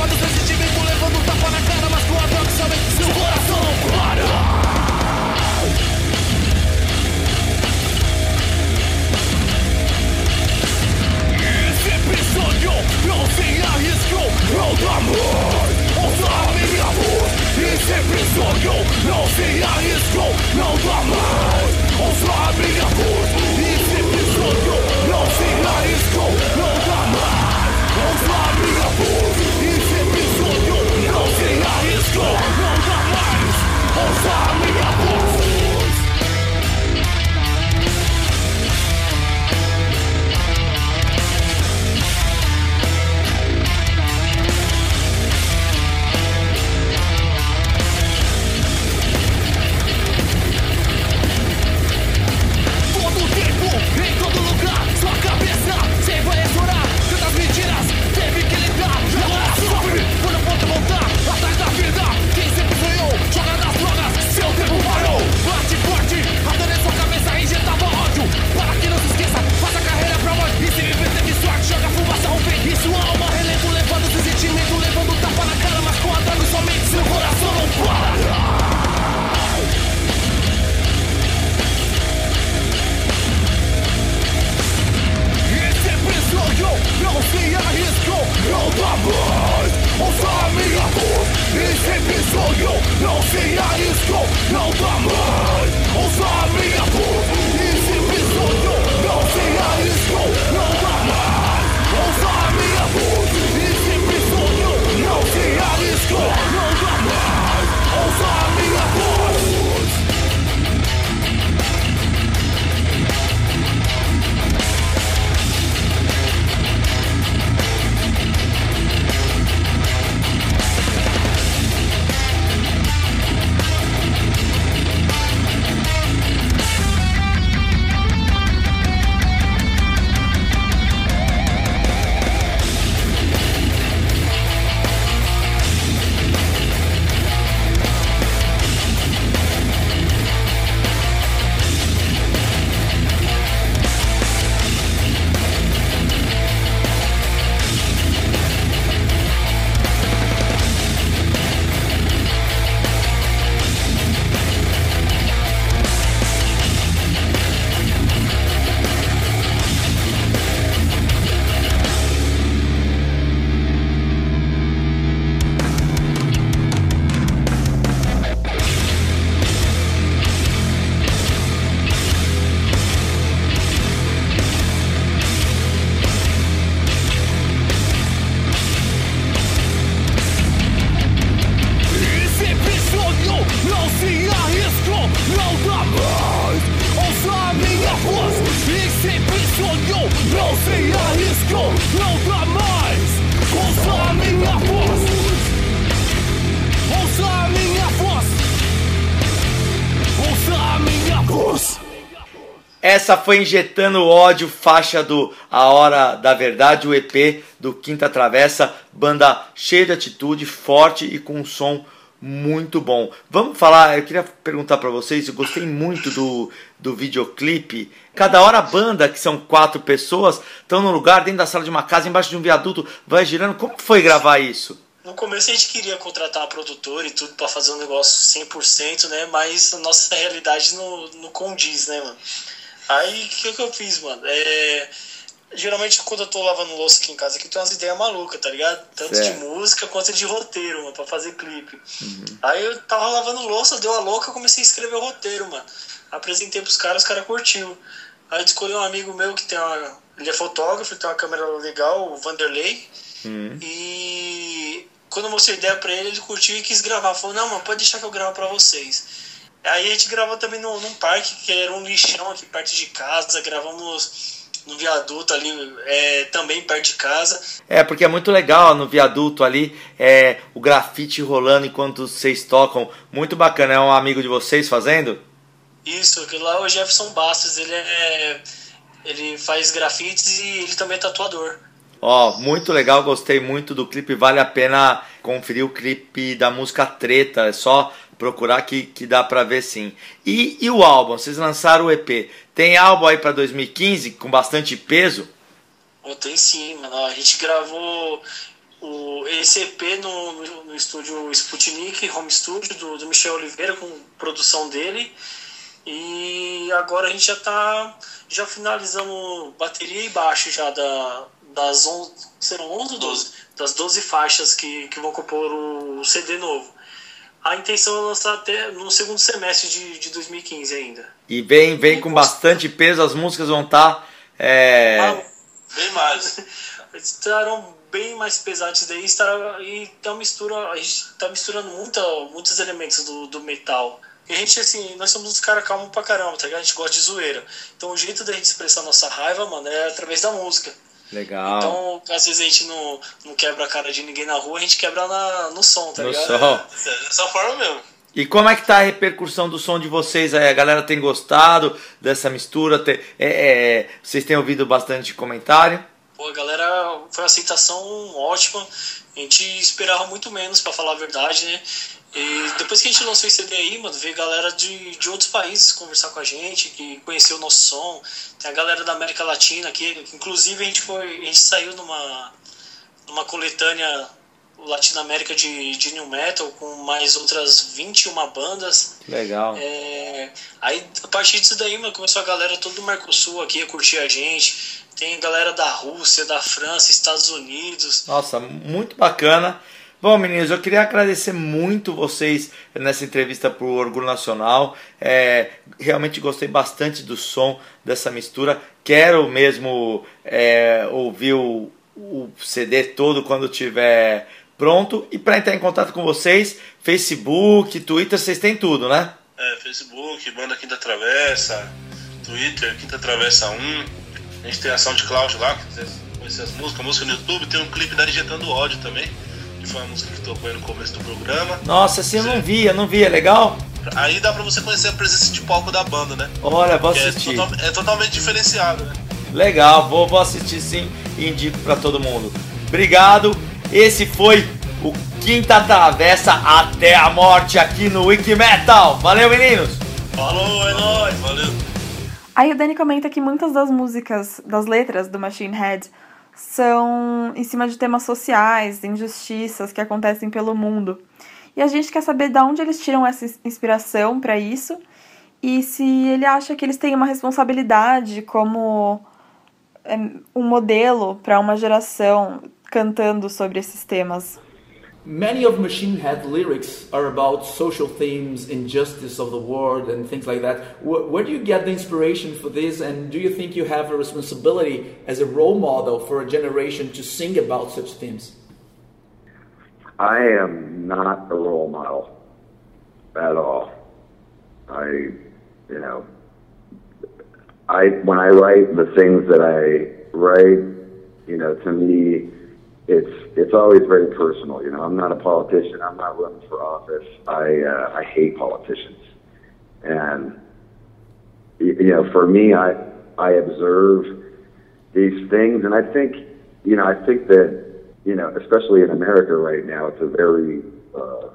levando sensitivo e levando tapa na cara, mas com a droga somente seu coração. Essa foi Injetando Ódio, faixa do A Hora da Verdade, o EP do Quinta Travessa, banda cheia de atitude, forte e com um som muito bom. Vamos falar, eu queria perguntar para vocês, eu gostei muito do, do videoclipe. Cada hora a banda, que são quatro pessoas, estão num lugar dentro da sala de uma casa, embaixo de um viaduto, vai girando. Como foi gravar isso? No começo a gente queria contratar a produtora e tudo pra fazer um negócio 100%, né? Mas a nossa realidade não, não condiz, né, mano? Aí o que, que eu fiz, mano? É, geralmente quando eu tô lavando louça aqui em casa, aqui tem umas ideias malucas, tá ligado? Tanto Certo. de música quanto de roteiro, mano, pra fazer clipe. Aí eu tava lavando louça, deu a louca, eu comecei a escrever o roteiro, mano. Apresentei pros caras, os caras curtiu. Aí eu escolhi um amigo meu que tem uma. Ele é fotógrafo, tem uma câmera legal, o Vanderlei. E quando eu mostrei a ideia pra ele, ele curtiu e quis gravar. Falou, não, mano, pode deixar que eu gravo pra vocês. Aí a gente gravou também no, num parque, que era um lixão aqui perto de casa. Gravamos no viaduto ali, é, também perto de casa. É, porque é muito legal no viaduto ali, é, o grafite rolando enquanto vocês tocam. Muito bacana. É um amigo de vocês fazendo? Isso, aquele lá é o Jefferson Bastos, ele é. Ele faz grafites e ele também é tatuador. Ó, muito legal, gostei muito do clipe. Vale a pena conferir o clipe da música Treta. É só procurar que, que dá pra ver sim. E, e o álbum? Vocês lançaram o EP. Tem álbum aí pra 2015 com bastante peso? Pô, tem sim, mano. A gente gravou o, esse EP no, no, no estúdio Sputnik, Home Studio, do, do Michel Oliveira, com produção dele. E agora a gente já tá. Já finalizamos bateria e baixo já da, das 11. Serão 11 ou 12? Das 12 faixas que, que vão compor o CD novo. A intenção é lançar até no segundo semestre de, de 2015 ainda. E vem, vem com bastante peso, as músicas vão estar. é, Bem mais. estarão bem mais pesados daí estará, e tá mistura a gente tá misturando muita, muitos elementos do, do metal e a gente assim nós somos uns caras calmos pra caramba tá ligado? a gente gosta de zoeira então o jeito da gente expressar nossa raiva mano é através da música legal. então às vezes a gente não, não quebra a cara de ninguém na rua a gente quebra na, no som tá no ligado som. Dessa forma mesmo. E como é que tá a repercussão do som de vocês aí? A galera tem gostado dessa mistura? Tem- é, é, vocês têm ouvido bastante comentário? Pô, a galera foi uma aceitação ótima. A gente esperava muito menos, pra falar a verdade, né? E depois que a gente lançou esse CD aí, mano, veio galera de, de outros países conversar com a gente, que conheceu o nosso som. Tem a galera da América Latina aqui, inclusive a gente foi. A gente saiu numa, numa coletânea Latinoamérica de, de New Metal com mais outras 21 bandas. Legal. É, aí, a partir disso daí, mano, começou a galera todo do Mercosul aqui a curtir a gente. Tem galera da Rússia, da França, Estados Unidos. Nossa, muito bacana. Bom, meninos, eu queria agradecer muito vocês nessa entrevista para o Orgulho Nacional. É, realmente gostei bastante do som dessa mistura. Quero mesmo é, ouvir o, o CD todo quando tiver pronto. E para entrar em contato com vocês, Facebook, Twitter, vocês têm tudo, né? É, Facebook, Banda Quinta Travessa, Twitter, Quinta Travessa 1. A gente tem a SoundCloud lá, conhecer as músicas, música no YouTube, tem um clipe da Injetando Ódio também que foi a música que tocou aí no começo do programa. Nossa, assim eu não vi, eu não vi, é legal? Aí dá pra você conhecer a presença de palco da banda, né? Olha, vou Que assistir. É, total- é totalmente diferenciado, né? Legal, vou, vou assistir sim e indico pra todo mundo. Obrigado, esse foi o Quinta Travessa até a morte aqui no Wiki Metal. Valeu, meninos! Falou, é nóis, valeu. Aí o Danny comenta que muitas das músicas, das letras do Machine Head são em cima de temas sociais, injustiças que acontecem pelo mundo. E a gente quer saber de onde eles tiram essa ins- inspiração para isso e se ele acha que eles têm uma responsabilidade como é, um modelo para uma geração cantando sobre esses temas. Many of Machine Head lyrics are about social themes, injustice of the world, and things like that. Where, where do you get the inspiration for this, and do you think you have a responsibility as a role model for a generation to sing about such themes? I am not a role model at all. I, you know, I when I write the things that I write, you know, to me, it's it's always very personal. You know, I'm not a politician. I'm not running for office. I uh, I hate politicians, and you know, for me, I I observe these things, and I think, you know, I think that, you know, especially in America right now, it's a very, uh,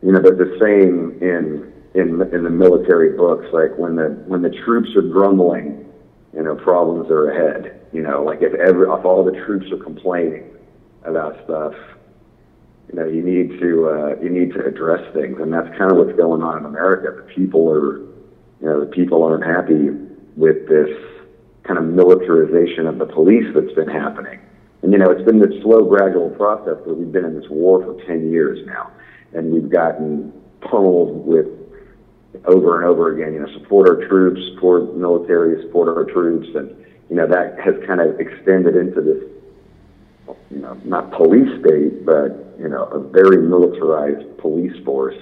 you know, there's the saying in in in the military books, like when the when the troops are grumbling, you know, problems are ahead. You know, like if every if all the troops are complaining about stuff, you know, you need to uh, you need to address things, and that's kind of what's going on in America. The people are, you know, the people aren't happy with this kind of militarization of the police that's been happening. And you know, it's been this slow, gradual process, but we've been in this war for ten years now, and we've gotten pummeled with over and over again. You know, support our troops, support military, support our troops, and you know that has kind of extended into this you know, not police state, but you know, a very militarized police force,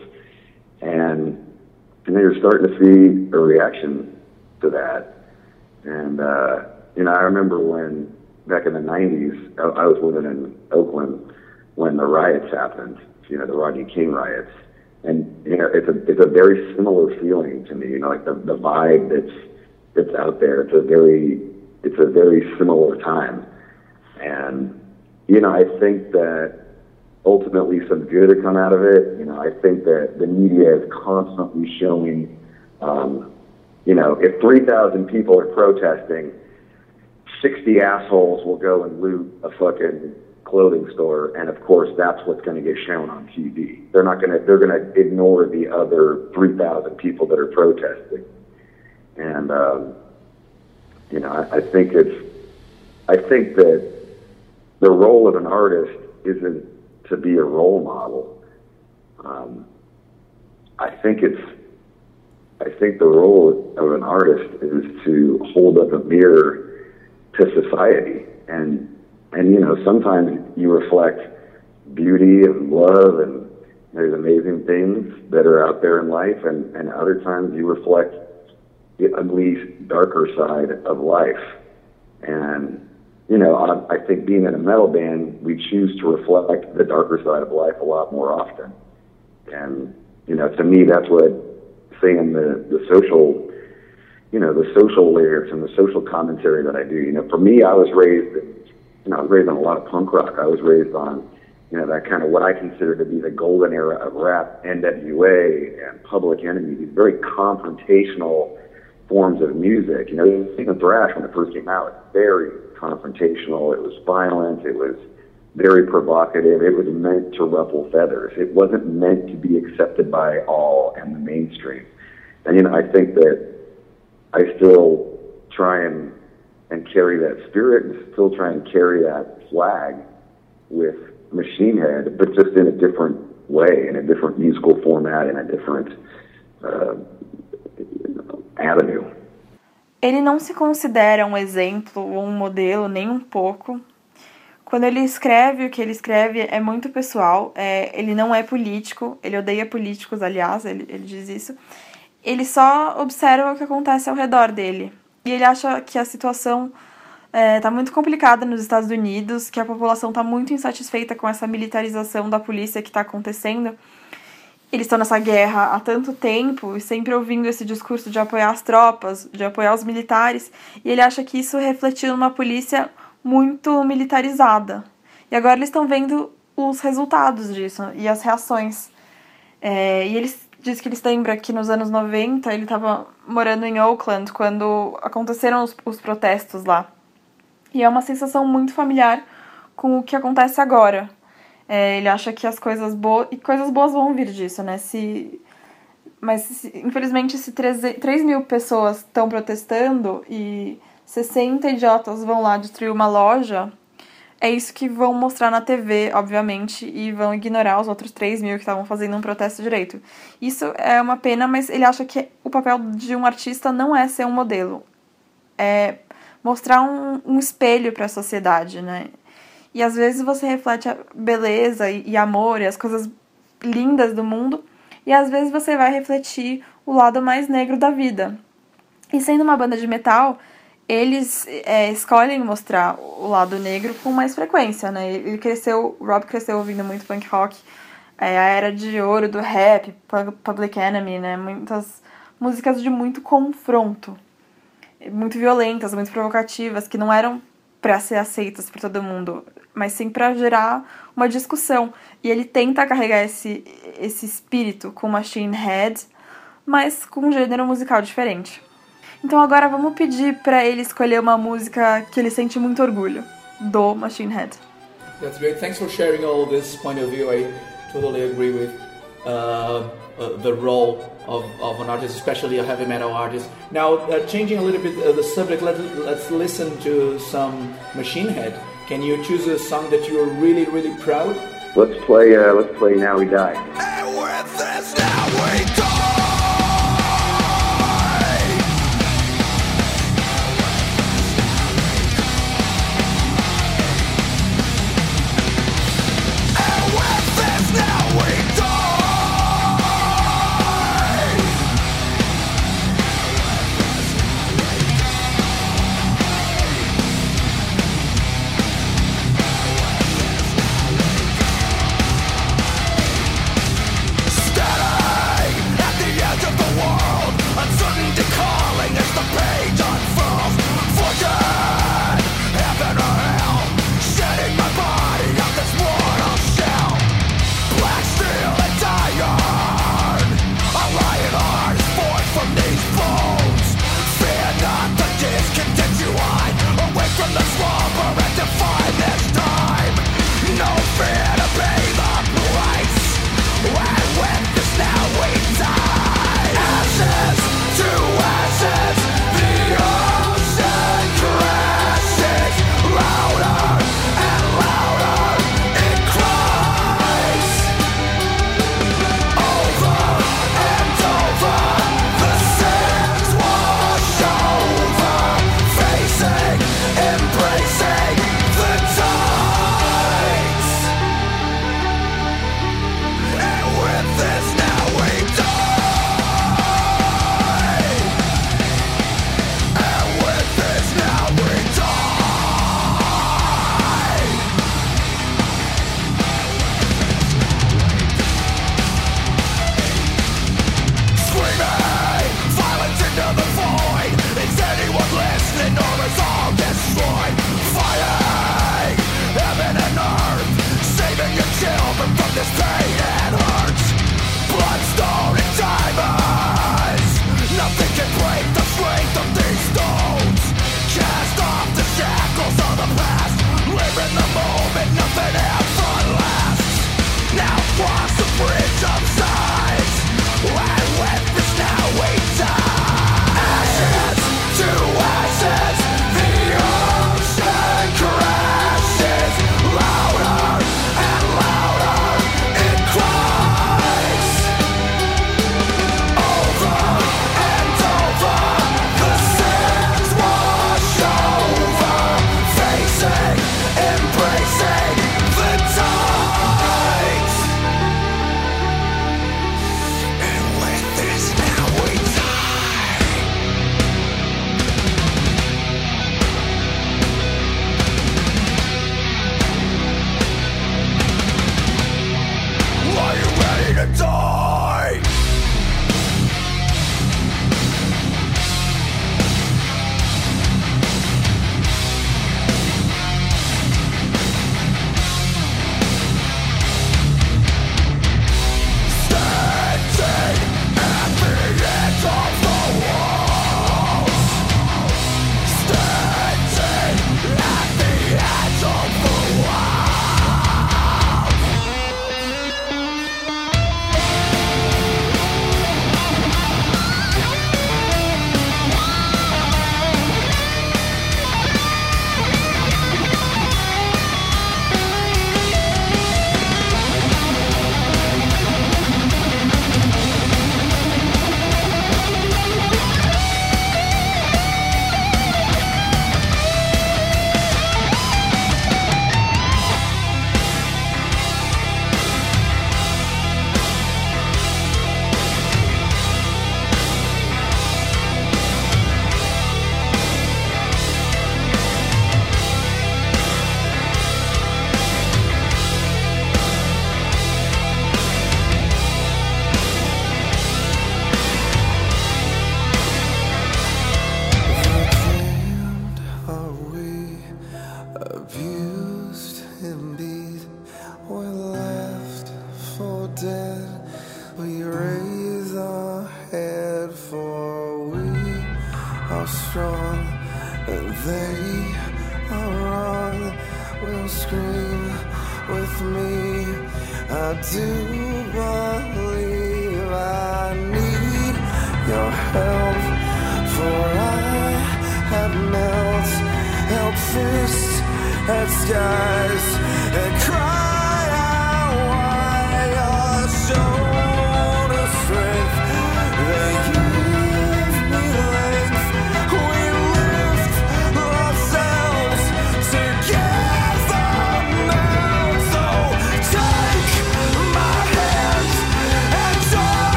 and and you're starting to see a reaction to that. And uh, you know, I remember when back in the '90s, I, I was living in Oakland when the riots happened. You know, the Rodney King riots, and you know, it's a it's a very similar feeling to me. You know, like the the vibe that's that's out there. It's a very it's a very similar time, and you know, I think that ultimately some good to come out of it. You know, I think that the media is constantly showing, um, you know, if 3,000 people are protesting, 60 assholes will go and loot a fucking clothing store, and of course that's what's going to get shown on TV. They're not going to, they're going to ignore the other 3,000 people that are protesting. And, um, you know, I, I think it's, I think that the role of an artist isn't to be a role model. Um, I think it's, I think the role of an artist is to hold up a mirror to society, and and you know sometimes you reflect beauty and love, and there's amazing things that are out there in life, and and other times you reflect the ugly, darker side of life, and you know, I, I think being in a metal band, we choose to reflect the darker side of life a lot more often. And, you know, to me, that's what saying the, the social, you know, the social lyrics and the social commentary that I do. You know, for me, I was raised, you know, I was raised on a lot of punk rock. I was raised on, you know, that kind of what I consider to be the golden era of rap, NWA and Public Enemy, these very confrontational forms of music. You know, even thrash when it first came out, was very confrontational. It was violent. It was very provocative. It was meant to ruffle feathers. It wasn't meant to be accepted by all and the mainstream. And you know, I think that I still try and and carry that spirit and still try and carry that flag with Machine Head, but just in a different way, in a different musical format, in a different uh, avenue. Ele não se considera um exemplo ou um modelo nem um pouco. Quando ele escreve, o que ele escreve é muito pessoal. É, ele não é político, ele odeia políticos, aliás, ele, ele diz isso. Ele só observa o que acontece ao redor dele. E ele acha que a situação está é, tá muito complicada nos Estados Unidos, que a população está muito insatisfeita com essa militarização da polícia que está acontecendo. Eles estão nessa guerra há tanto tempo e sempre ouvindo esse discurso de apoiar as tropas, de apoiar os militares, e ele acha que isso refletiu numa polícia muito militarizada. E agora eles estão vendo os resultados disso e as reações. É, e eles diz que eles lembram que nos anos 90 ele estava morando em Oakland quando aconteceram os, os protestos lá. E é uma sensação muito familiar com o que acontece agora. É, ele acha que as coisas boas. E coisas boas vão vir disso, né? Se. Mas, se, infelizmente, se 3, 3 mil pessoas estão protestando e 60 idiotas vão lá destruir uma loja, é isso que vão mostrar na TV, obviamente, e vão ignorar os outros 3 mil que estavam fazendo um protesto direito. Isso é uma pena, mas ele acha que o papel de um artista não é ser um modelo. É mostrar um, um espelho para a sociedade, né? E às vezes você reflete a beleza e, e amor e as coisas lindas do mundo, e às vezes você vai refletir o lado mais negro da vida. E sendo uma banda de metal, eles é, escolhem mostrar o lado negro com mais frequência, né? Ele cresceu, o Rob cresceu ouvindo muito punk rock, é, a era de ouro do rap, Public Enemy, né? Muitas músicas de muito confronto muito violentas, muito provocativas, que não eram para ser aceitas por todo mundo, mas sim para gerar uma discussão. E ele tenta carregar esse, esse espírito com Machine Head, mas com um gênero musical diferente. Então agora vamos pedir para ele escolher uma música que ele sente muito orgulho, do Machine Head. That's great. Thanks for sharing all this point of view. I totally agree with uh, uh, the role of, of an artist, especially a heavy metal artist. Now, uh, changing a little bit uh, the subject, let, let's listen to some Machine Head. Can you choose a song that you're really, really proud? Let's play. Uh, let's play "Now We Die."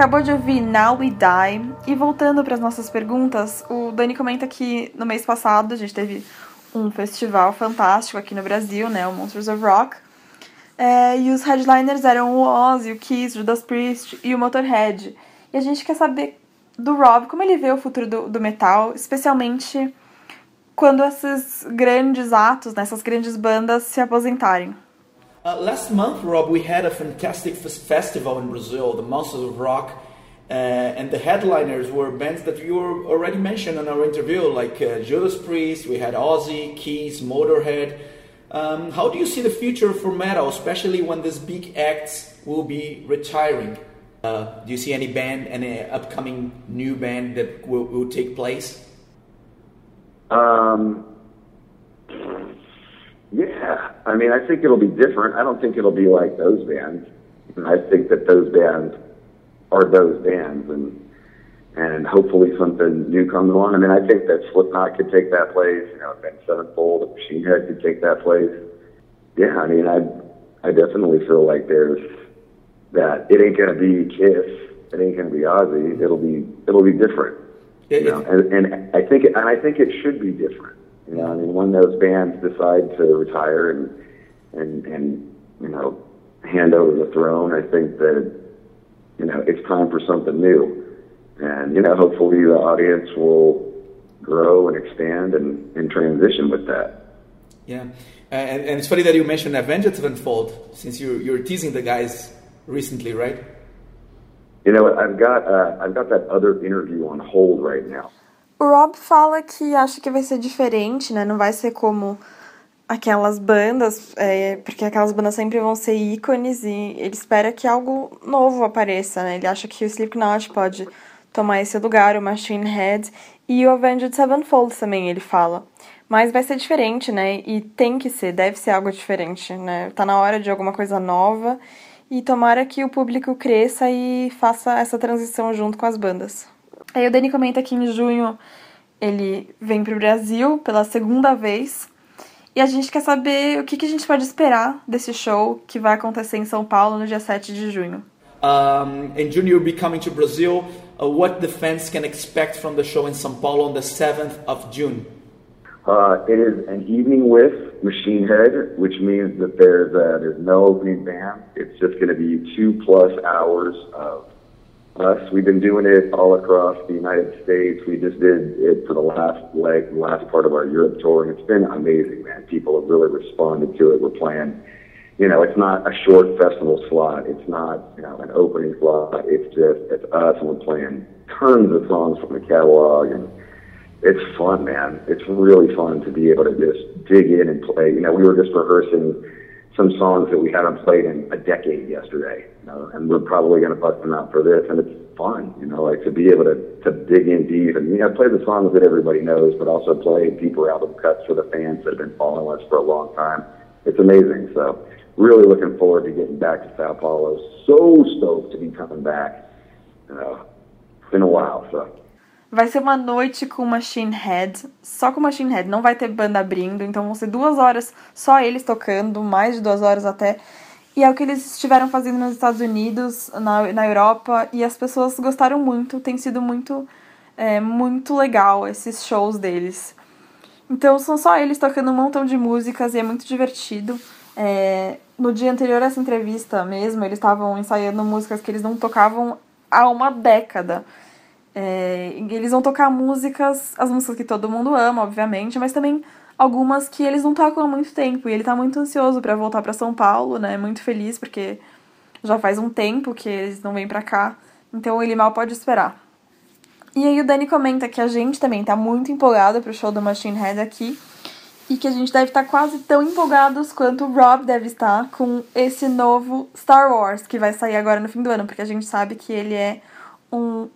Acabou de ouvir Now We Die. E voltando para as nossas perguntas, o Dani comenta que no mês passado a gente teve um festival fantástico aqui no Brasil, né? O Monsters of Rock. É, e os headliners eram o Ozzy, o Kiss, Judas Priest e o Motorhead. E a gente quer saber do Rob como ele vê o futuro do, do metal, especialmente quando esses grandes atos, né, essas grandes bandas se aposentarem. Uh, last month, Rob, we had a fantastic f- festival in Brazil, the Monsters of Rock, uh, and the headliners were bands that you were already mentioned in our interview, like uh, Judas Priest, we had Ozzy, Keys, Motorhead. Um, how do you see the future for metal, especially when these big acts will be retiring? Uh, do you see any band, any upcoming new band that will, will take place? Um, yeah, I mean, I think it'll be different. I don't think it'll be like those bands. I think that those bands are those bands, and and hopefully something new comes along. I mean, I think that Slipknot could take that place. You know, Ben Sevenfold, Machine Head could take that place. Yeah, I mean, I I definitely feel like there's that it ain't gonna be Kiss, it ain't gonna be Ozzy. It'll be it'll be different. You know, and, and I think it, and I think it should be different. You know, I mean, when those bands decide to retire and and and you know hand over the throne, I think that you know it's time for something new, and you know hopefully the audience will grow and expand and, and transition with that. Yeah, and, and it's funny that you mentioned Avenged Sevenfold, since you you're teasing the guys recently, right? You know, I've got uh, I've got that other interview on hold right now. O Rob fala que acha que vai ser diferente, né? Não vai ser como aquelas bandas, é, porque aquelas bandas sempre vão ser ícones e ele espera que algo novo apareça, né? Ele acha que o Slipknot pode tomar esse lugar, o Machine Head e o Avenged Sevenfold também, ele fala. Mas vai ser diferente, né? E tem que ser, deve ser algo diferente, né? Tá na hora de alguma coisa nova e tomara que o público cresça e faça essa transição junto com as bandas. Aí o Dani comenta que em junho ele vem pro Brasil pela segunda vez. E a gente quer saber o que, que a gente pode esperar desse show que vai acontecer em São Paulo no dia 7 de junho. Um, in June, you'll be coming to Brazil. Uh, what the fans can expect from the show in São Paulo on the 7th of June? Uh, it is an evening with Machine Head, which means that there's uh, there's no opening band. It's just going to be two plus hours of us. We've been doing it all across the United States. We just did it for the last leg, last part of our Europe tour, and it's been amazing, man. People have really responded to it. We're playing, you know, it's not a short festival slot. It's not, you know, an opening slot. It's just, it's us, and we're playing tons of songs from the catalog, and it's fun, man. It's really fun to be able to just dig in and play. You know, we were just rehearsing some songs that we haven't played in a decade yesterday, you know, and we're probably going to bust them out for this, and it's fun, you know, like to be able to to dig in deep and you know play the songs that everybody knows, but also play deeper album cuts for the fans that have been following us for a long time. It's amazing. So really looking forward to getting back to Sao Paulo. So stoked to be coming back. You know, it's been a while, so. Vai ser uma noite com Machine Head, só com Machine Head, não vai ter banda abrindo, então vão ser duas horas só eles tocando, mais de duas horas até. E é o que eles estiveram fazendo nos Estados Unidos, na, na Europa, e as pessoas gostaram muito, tem sido muito, é, muito legal esses shows deles. Então são só eles tocando um montão de músicas e é muito divertido. É, no dia anterior a essa entrevista mesmo, eles estavam ensaiando músicas que eles não tocavam há uma década. É, eles vão tocar músicas, as músicas que todo mundo ama, obviamente, mas também algumas que eles não tocam há muito tempo. E ele tá muito ansioso para voltar para São Paulo, né? Muito feliz porque já faz um tempo que eles não vêm pra cá. Então ele mal pode esperar. E aí o Dani comenta que a gente também tá muito empolgado pro show do Machine Head aqui. E que a gente deve estar tá quase tão empolgados quanto o Rob deve estar com esse novo Star Wars que vai sair agora no fim do ano, porque a gente sabe que ele é um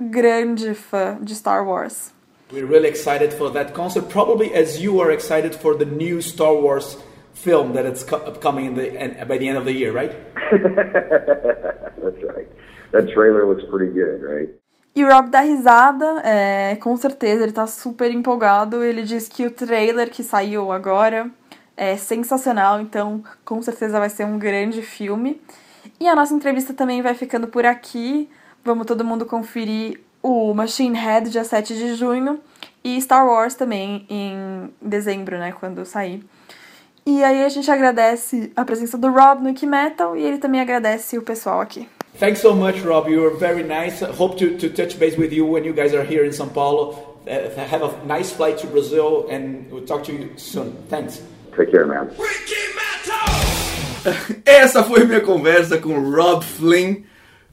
grande fã de Star Wars. We're really excited for that concert, probably as you are excited for the new Star Wars film that it's upcoming in the, by the end of the year, right? That's right. That trailer looks pretty good, right? E o Rob dá risada, é, com certeza, ele tá super empolgado. Ele diz que o trailer que saiu agora é sensacional, então com certeza vai ser um grande filme. E a nossa entrevista também vai ficando por aqui. Vamos todo mundo conferir o Machine Head, dia 7 de junho, e Star Wars também em dezembro, né, quando sair. E aí a gente agradece a presença do Rob no Metal e ele também agradece o pessoal aqui. Thanks so much, Rob. You were very nice. Hope to, to touch base with you when you guys are here in São Paulo. Uh, have a nice flight to Brazil and we'll talk to you soon. Thanks. Take care, man. Essa foi minha conversa com Rob Flynn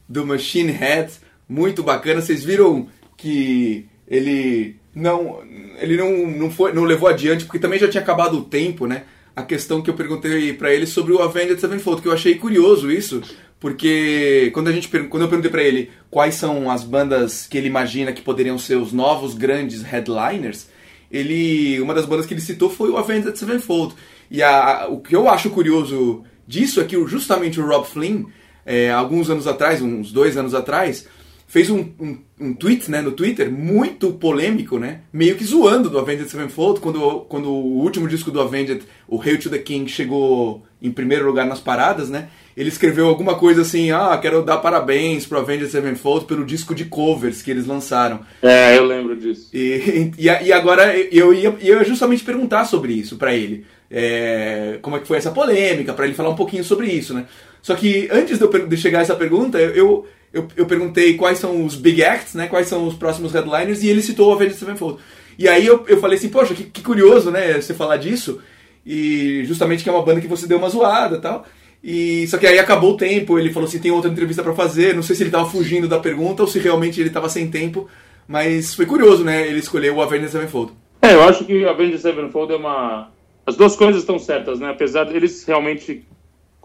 do Machine Head muito bacana. Vocês viram que ele não ele não, não, foi, não levou adiante, porque também já tinha acabado o tempo, né? A questão que eu perguntei para ele sobre o Avenged Sevenfold, que eu achei curioso isso, porque quando, a gente, quando eu perguntei para ele quais são as bandas que ele imagina que poderiam ser os novos grandes headliners, ele uma das bandas que ele citou foi o Avenged Sevenfold. E a, o que eu acho curioso disso é que justamente o Rob Flynn, é, alguns anos atrás, uns dois anos atrás, fez um, um, um, tweet né, no Twitter muito polêmico, né, meio que zoando do Avenged Sevenfold, quando, quando o último disco do Avenged, o Hail to the King, chegou em primeiro lugar nas paradas, né, ele escreveu alguma coisa assim, ah, quero dar parabéns pro Avenged Sevenfold pelo disco de covers que eles lançaram. É, eu lembro disso. E, e, e agora eu ia, ia justamente perguntar sobre isso para ele. É, como é que foi essa polêmica, para ele falar um pouquinho sobre isso, né. Só que antes de, eu, de chegar a essa pergunta, eu, eu, eu perguntei quais são os big acts, né? Quais são os próximos headliners, e ele citou o Avenged Sevenfold. E aí eu, eu falei assim, poxa, que, que curioso, né? Você falar disso. E justamente que é uma banda que você deu uma zoada tal. E só que aí acabou o tempo, ele falou assim, tem outra entrevista para fazer, não sei se ele tava fugindo da pergunta ou se realmente ele tava sem tempo, mas foi curioso, né, ele escolheu o Avenged Sevenfold. É, eu acho que o Avenged Sevenfold é uma as duas coisas estão certas, né? Apesar deles realmente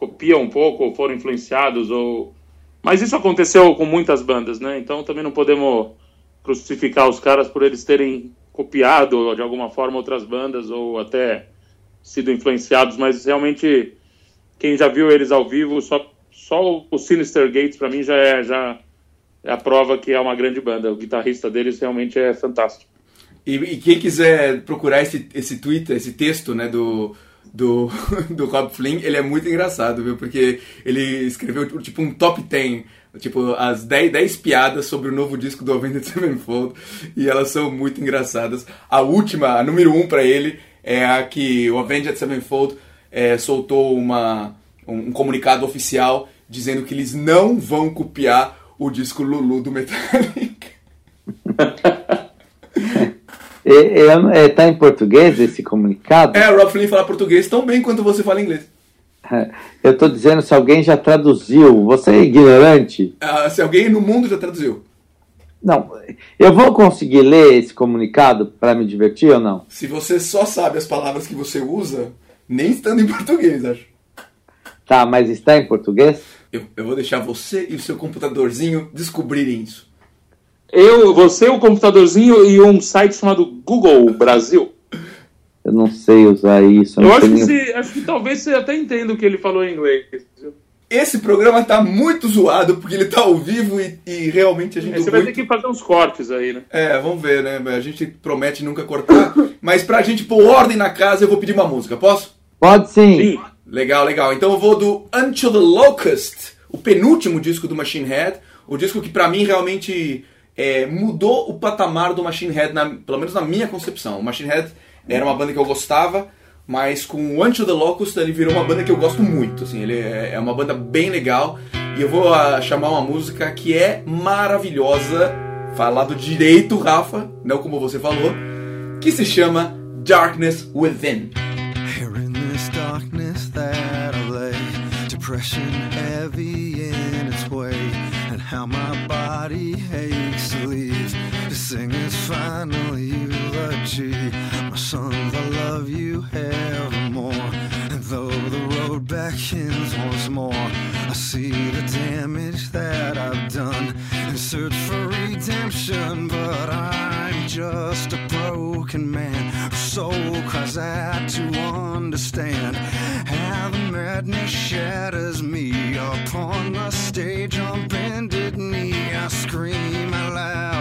copiam um pouco, ou foram influenciados ou mas isso aconteceu com muitas bandas, né? Então também não podemos crucificar os caras por eles terem copiado de alguma forma outras bandas ou até sido influenciados, mas realmente quem já viu eles ao vivo, só, só o Sinister Gates para mim já é, já é a prova que é uma grande banda. O guitarrista deles realmente é fantástico. E, e quem quiser procurar esse, esse tweet, esse texto né, do, do, do Rob Flynn, ele é muito engraçado, viu? Porque ele escreveu tipo um top 10, tipo as 10, 10 piadas sobre o novo disco do Avenged Sevenfold, e elas são muito engraçadas. A última, a número 1 um para ele, é a que o Avenged Sevenfold é, soltou uma, um, um comunicado oficial dizendo que eles não vão copiar o disco Lulu do Metallica. E, e, é, tá em português esse comunicado? É, o Rob Flynn fala português tão bem quanto você fala inglês. Eu tô dizendo se alguém já traduziu. Você é ignorante? Ah, se alguém no mundo já traduziu. Não, eu vou conseguir ler esse comunicado para me divertir ou não? Se você só sabe as palavras que você usa, nem estando em português, acho. Tá, mas está em português? Eu, eu vou deixar você e o seu computadorzinho descobrirem isso. Eu, você, o computadorzinho e um site chamado Google Brasil. Eu não sei usar isso. Eu não acho que, você, acho que talvez você até entenda o que ele falou em inglês. Esse programa tá muito zoado porque ele tá ao vivo e, e realmente a gente. Você vai ter que fazer uns cortes aí, né? É, vamos ver, né? A gente promete nunca cortar. mas pra gente pôr ordem na casa, eu vou pedir uma música, posso? Pode sim. Sim. Legal, legal. Então eu vou do Until the Locust, o penúltimo disco do Machine Head. O disco que pra mim realmente é, mudou o patamar do Machine Head, na- pelo menos na minha concepção. O Machine Head era uma banda que eu gostava, mas com o Until the Locust ele virou uma banda que eu gosto muito. Assim, ele é, é uma banda bem legal. E eu vou ah, chamar uma música que é maravilhosa, falado direito, Rafa, não como você falou, que se chama Darkness Within. Here in this darkness that I lay, depression heavy in its way, and how my body aches. To sing its final eulogy. My sons, I love you evermore. And though the road back beckons once more, I see the damage that I've done and search for redemption. But I'm just a broken man whose soul cries out to understand. How the madness shatters me upon the stage on bended knee. I scream out loud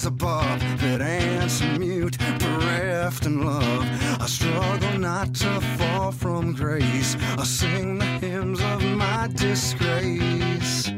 skies above that answer mute, bereft in love. I struggle not to fall from grace. I sing the hymns of my disgrace.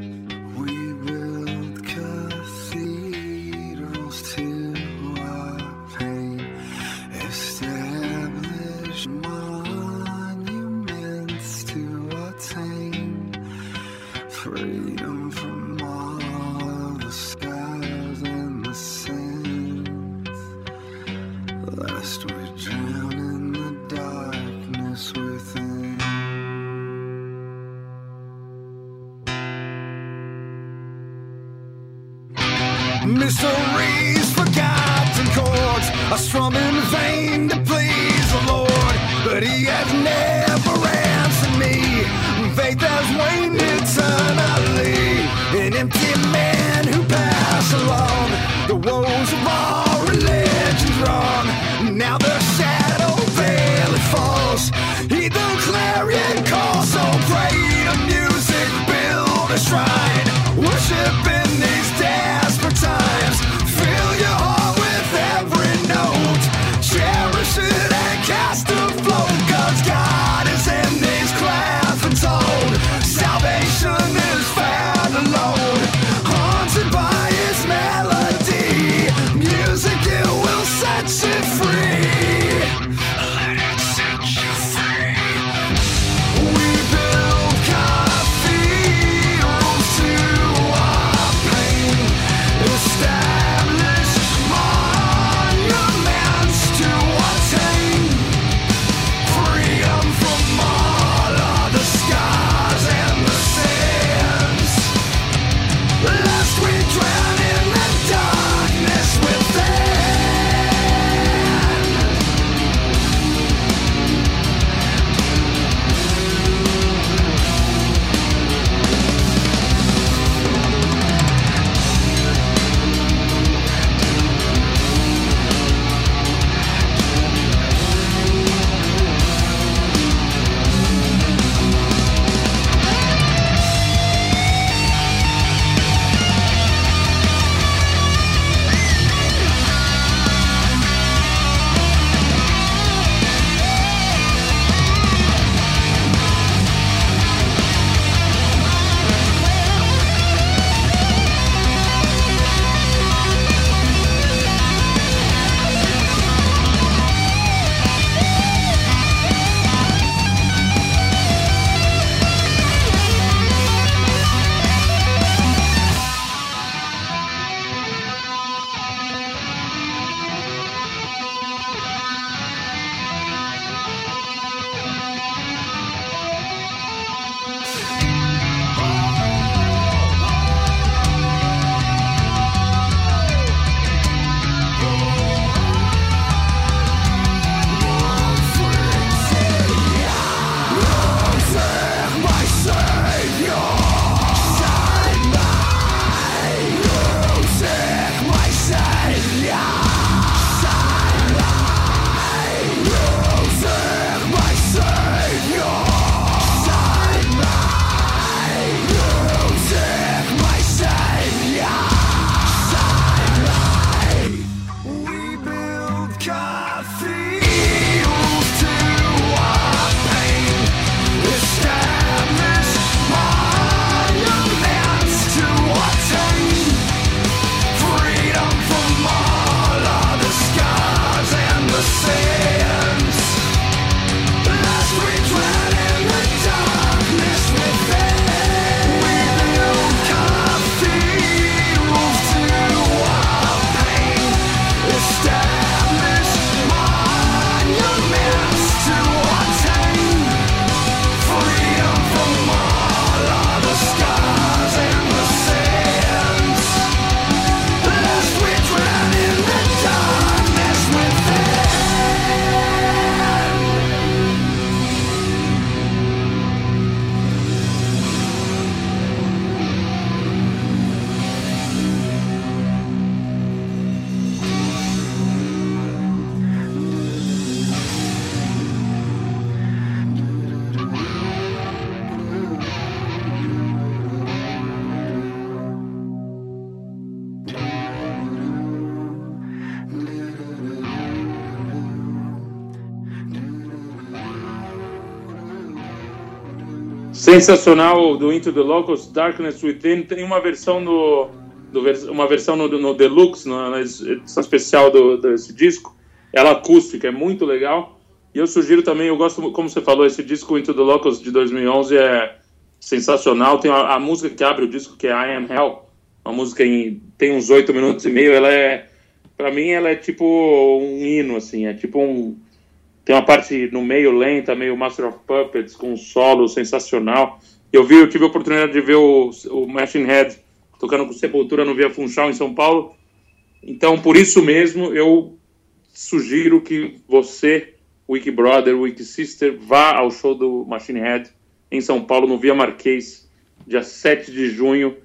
Mysteries, forgotten chords are strummed in vain to please the Lord, but He has never answered me. Faith has waned eternally. An empty Sensacional do Into the Locust, Darkness Within. Tem uma versão no, do, uma versão no, no Deluxe, na edição especial do, desse disco. Ela acústica, é muito legal. E eu sugiro também, eu gosto, como você falou, esse disco Into the Locust de 2011 é sensacional. Tem a, a música que abre o disco, que é I Am Hell. Uma música em, tem uns oito minutos e meio. Ela é, para mim, ela é tipo um hino, assim. É tipo um tem uma parte no meio lenta, meio Master of Puppets, com um solo sensacional. Eu vi, eu tive a oportunidade de ver o, o Machine Head tocando com Sepultura no Via Funchal em São Paulo. Então, por isso mesmo, eu sugiro que você, Wiki Brother, Wiki Sister, vá ao show do Machine Head em São Paulo, no Via Marquês, dia 7 de junho.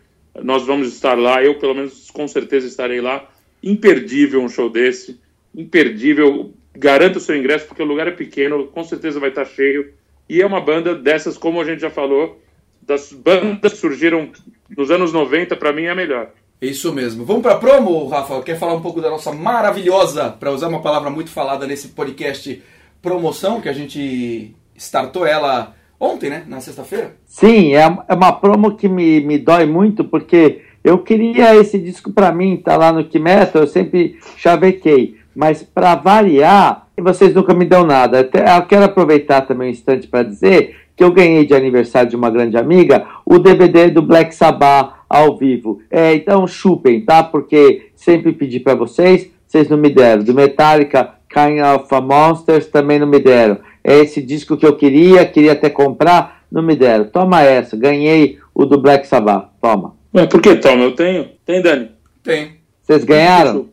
Nós vamos estar lá, eu pelo menos com certeza estarei lá. Imperdível um show desse, imperdível garanta o seu ingresso, porque o lugar é pequeno, com certeza vai estar cheio. E é uma banda dessas, como a gente já falou, das bandas que surgiram nos anos 90, para mim é a melhor. Isso mesmo. Vamos para promo, Rafa? Quer falar um pouco da nossa maravilhosa, para usar uma palavra muito falada nesse podcast, promoção, que a gente startou ela ontem, né? Na sexta-feira? Sim, é, é uma promo que me, me dói muito, porque eu queria esse disco para mim, tá lá no Kimeto, eu sempre chavequei mas para variar, vocês nunca me dão nada. Até, eu quero aproveitar também um instante para dizer que eu ganhei de aniversário de uma grande amiga o DVD do Black Sabbath ao vivo. É, então chupem, tá? Porque sempre pedi para vocês, vocês não me deram. Do Metallica, Kind of Monsters também não me deram. É esse disco que eu queria, queria até comprar, não me deram. Toma essa, ganhei o do Black Sabbath. Toma. Mas por que toma? Eu tenho. Tem, Dani? Tem. Vocês ganharam?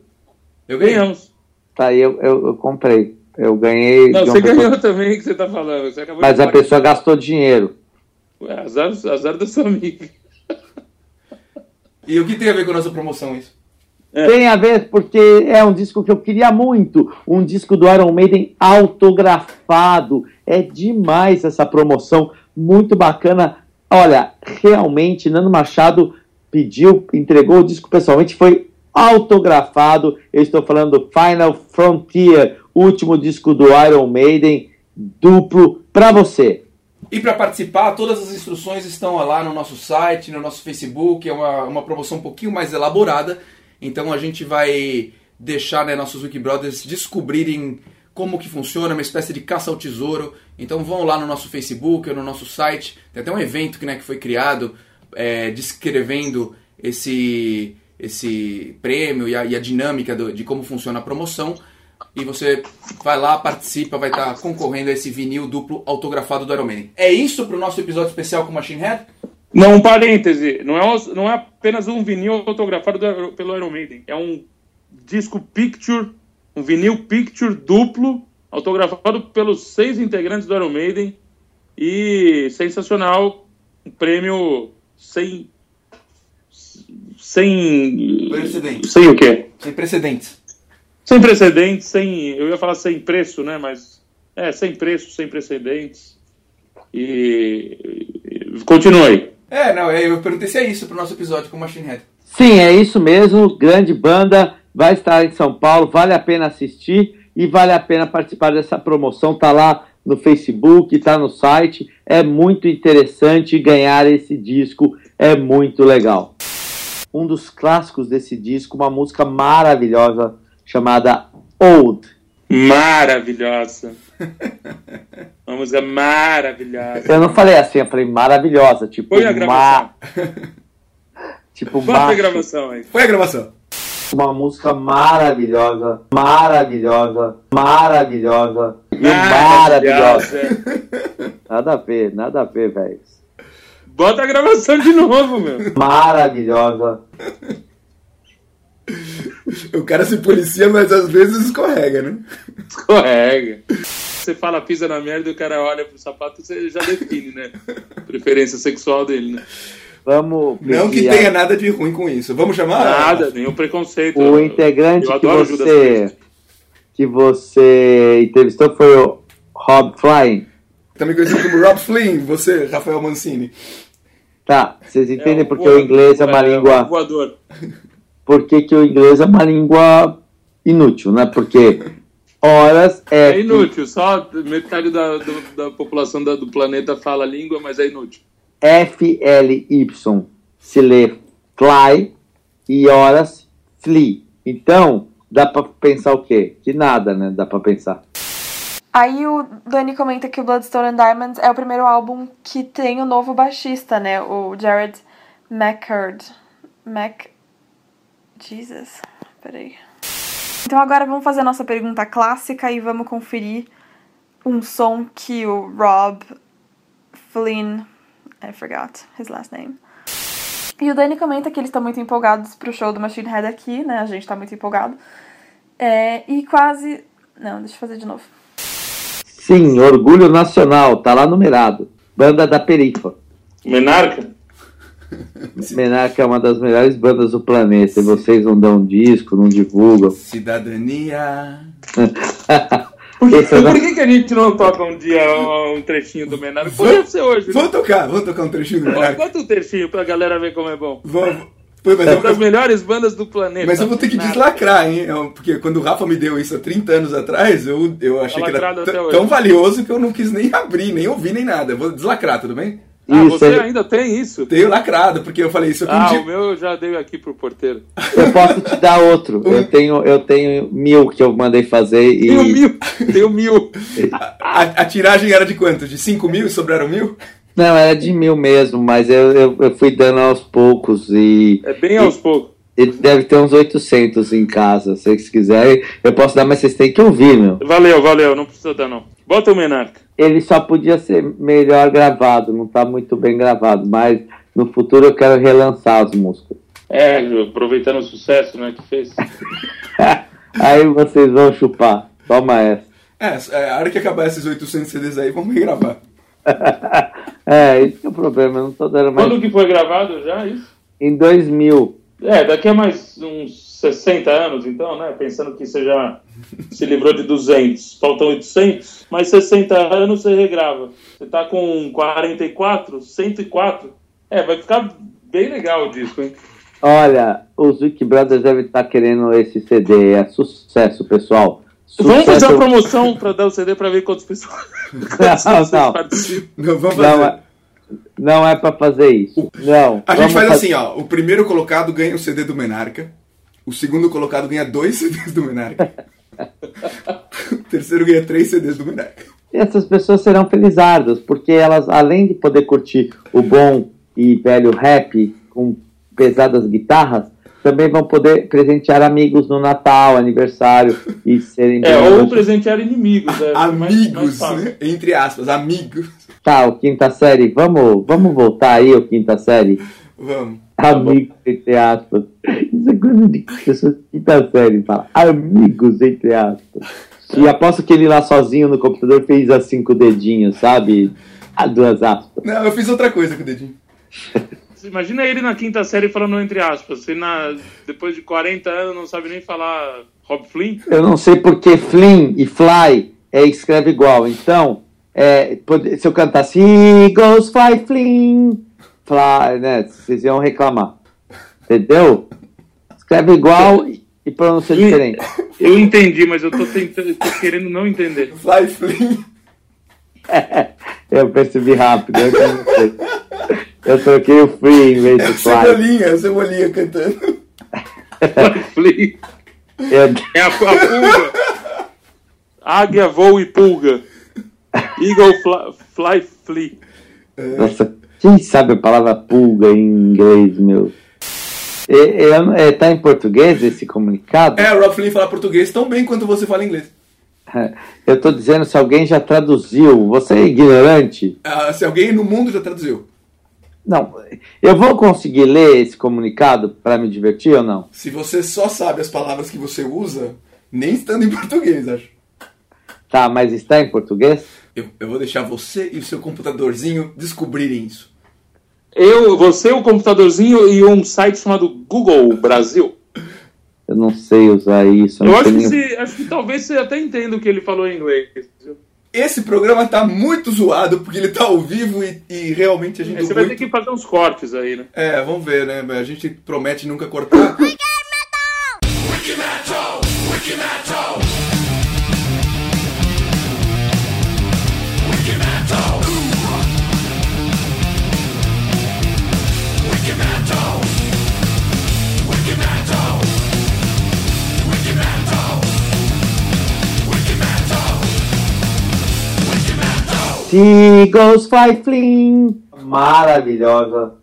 Eu ganhamos. Tá, eu, eu, eu comprei. Eu ganhei. Não, você pessoa... ganhou também, que você tá falando. Você Mas a pessoa que... gastou dinheiro. Ué, azar, azar da sua amiga. E o que tem a ver com a nossa promoção isso? É. Tem a ver porque é um disco que eu queria muito. Um disco do Iron Maiden autografado. É demais essa promoção. Muito bacana. Olha, realmente, Nando Machado pediu, entregou o disco pessoalmente. Foi autografado. Eu estou falando do Final Frontier, último disco do Iron Maiden, duplo para você. E para participar, todas as instruções estão lá no nosso site, no nosso Facebook. É uma, uma promoção um pouquinho mais elaborada. Então a gente vai deixar né, nossos Wikibrothers descobrirem como que funciona, uma espécie de caça ao tesouro. Então vão lá no nosso Facebook no nosso site. Tem até um evento que, né, que foi criado é, descrevendo esse esse prêmio e a, e a dinâmica do, de como funciona a promoção. E você vai lá, participa, vai estar concorrendo a esse vinil duplo autografado do Iron Maiden. É isso para o nosso episódio especial com Machine Head? Não, um parêntese. Não é, não é apenas um vinil autografado do, pelo Iron Maiden. É um disco picture, um vinil picture duplo, autografado pelos seis integrantes do Iron Maiden. E sensacional, um prêmio sem sem. Precedentes. Sem o quê? Sem precedentes. Sem precedentes, sem. Eu ia falar sem preço, né? Mas. É, sem preço, sem precedentes. E. Continue. É, não, eu perguntei se é isso pro nosso episódio com o Machine Head. Sim, é isso mesmo. Grande banda. Vai estar em São Paulo. Vale a pena assistir e vale a pena participar dessa promoção. Tá lá no Facebook, tá no site. É muito interessante ganhar esse disco. É muito legal um dos clássicos desse disco, uma música maravilhosa chamada Old. Maravilhosa. Uma música maravilhosa. Eu não falei assim, eu falei maravilhosa. Tipo, Foi a gravação. Ma... tipo, Foi a gravação aí. Foi a gravação. Uma música maravilhosa, maravilhosa, maravilhosa e maravilhosa. Nada a ver, nada a ver, velho. Bota a gravação de novo, meu. Maravilhosa. O cara se policia, mas às vezes escorrega, né? Escorrega. Você fala pisa na merda e o cara olha pro sapato, você já define, né? Preferência sexual dele, né? Vamos. Não que tenha nada de ruim com isso. Vamos chamar? Nada, nenhum preconceito. O integrante que você que você entrevistou foi o Rob Flying. Também conhecido como Rob Flynn, você, Rafael Mancini. Tá, vocês entendem é, porque o inglês é uma é, língua. Voador. Por que, que o inglês é uma língua inútil, né? Porque horas é. É inútil, só metade da, do, da população da, do planeta fala a língua, mas é inútil. F-L-Y se lê fly e horas flee. Então, dá pra pensar o quê? Que nada, né? Dá pra pensar. Aí o Dani comenta que o Bloodstone and Diamonds é o primeiro álbum que tem o novo baixista, né? O Jared McCurd. Mac. Jesus. Peraí. Então agora vamos fazer a nossa pergunta clássica e vamos conferir um som que o Rob Flynn. I forgot his last name. E o Dani comenta que eles estão muito empolgados pro show do Machine Head aqui, né? A gente tá muito empolgado. É, e quase. Não, deixa eu fazer de novo. Sim, Orgulho Nacional, tá lá numerado. Banda da Perifa. Menarca? Menarca é uma das melhores bandas do planeta. E vocês não dão disco, não divulgam. Cidadania. Por, que, da- por que, que a gente não toca um dia um trechinho do Menarca? Podia ser hoje. né? Vamos tocar, vamos tocar um trechinho do Menarca. Bota um trechinho pra galera ver como é bom. Vamos. Pô, mas, É uma das melhores bandas do planeta. mas eu vou ter que Nada. deslacrar, hein? Eu- Porque quando o Rafa me deu isso há 30 anos atrás, eu, eu achei que era lacrado t- até hoje. tão valioso que eu não quis nem abrir, nem ouvir, nem nada. Eu vou deslacrar, tudo bem? Ah, Isso, você ele- ainda tem isso? Tenho lacrado, porque eu falei isso aqui um Ah, dia. o meu eu já dei aqui pro porteiro. Eu posso te dar outro. Eu tenho, eu tenho mil que eu mandei fazer e. Tenho mil, tenho mil. A, a tiragem era de quanto? De 5 mil e sobraram mil? Não, era de mil mesmo, mas eu, eu, eu fui dando aos poucos e. É bem aos poucos. Ele deve ter uns 800 em casa. Se vocês quiserem, eu posso dar, mas vocês têm que ouvir, meu. Valeu, valeu, não precisa dar não. Bota o Menarca. Ele só podia ser melhor gravado, não tá muito bem gravado, mas no futuro eu quero relançar as músicas. É, aproveitando o sucesso né, que fez. Aí vocês vão chupar. Toma essa. É, é, a hora que acabar esses 800 CDs aí, vamos regravar. é, esse que é o problema, não tô dando mais. Quando que foi gravado já isso? Em 2000. É, daqui a mais uns 60 anos, então, né? Pensando que você já se livrou de 200, faltam 800, mais 60 anos você regrava. Você tá com 44, 104, é, vai ficar bem legal o disco, hein? Olha, os Wiki Brothers devem estar querendo esse CD. É sucesso, pessoal. Vamos fazer uma promoção pra dar o CD pra ver quantas pessoas, quantas Não, pessoas não. participam. Não, vamos Não fazer. é, não é pra fazer isso. Não. A gente faz fazer- assim, ó. O primeiro colocado ganha o CD do Menarca. O segundo colocado ganha dois CDs do Menarca. o terceiro ganha três CDs do Menarca. E essas pessoas serão felizardas, porque elas, além de poder curtir o bom e velho rap com pesadas guitarras, também vão poder presentear amigos no Natal, aniversário e serem É, ou presentear inimigos, é mais, mais Amigos, fácil. né? Entre aspas, amigos. Tá, o quinta série, vamos, vamos voltar aí, o quinta série. Vamos. Amigos, entre aspas. Isso é coisa de pessoas de quinta série, fala. Amigos, entre aspas. E aposto que ele lá sozinho no computador fez assim com o dedinho, sabe? A duas aspas. Não, eu fiz outra coisa com o dedinho. Imagina ele na quinta série falando entre aspas. Você na, depois de 40 anos não sabe nem falar Rob Flynn. Eu não sei porque Flynn e Fly é, escreve igual. Então, é, pode- se eu cantasse Eagles Fly Flynn, Fly, né? Vocês iam reclamar. Entendeu? Escreve igual e- pronuncia diferente. Eu entendi, mas eu tô tentando, tô querendo não entender. Fly Flynn. Eu percebi rápido. Eu, não sei. Eu troquei o Free em vez É de o Fly. Cebolinha, é Cebolinha cantando. Flynn Eu- é a, a pulga. Águia, voo e pulga. Eagle, fly, fly, flee. Nossa, quem sabe a palavra pulga em inglês, meu? É, é, é, tá em português esse comunicado? É, o Rob Flynn fala português tão bem quanto você fala inglês. Eu tô dizendo se alguém já traduziu. Você é ignorante? Ah, se alguém no mundo já traduziu. Não. Eu vou conseguir ler esse comunicado para me divertir ou não? Se você só sabe as palavras que você usa, nem estando em português, acho. Tá, mas está em português? Eu, eu vou deixar você e o seu computadorzinho descobrirem isso. Eu, você, o computadorzinho e um site chamado Google Brasil. Eu não sei usar isso. Eu não acho sei que, se, acho que talvez você até entenda o que ele falou em inglês. Esse programa tá muito zoado porque ele tá ao vivo e, e realmente a gente. Aí Você vai muito- ter que fazer uns cortes aí, né? É, vamos ver, né? A gente promete nunca cortar. Seagulls fly fling. Maravilhosa.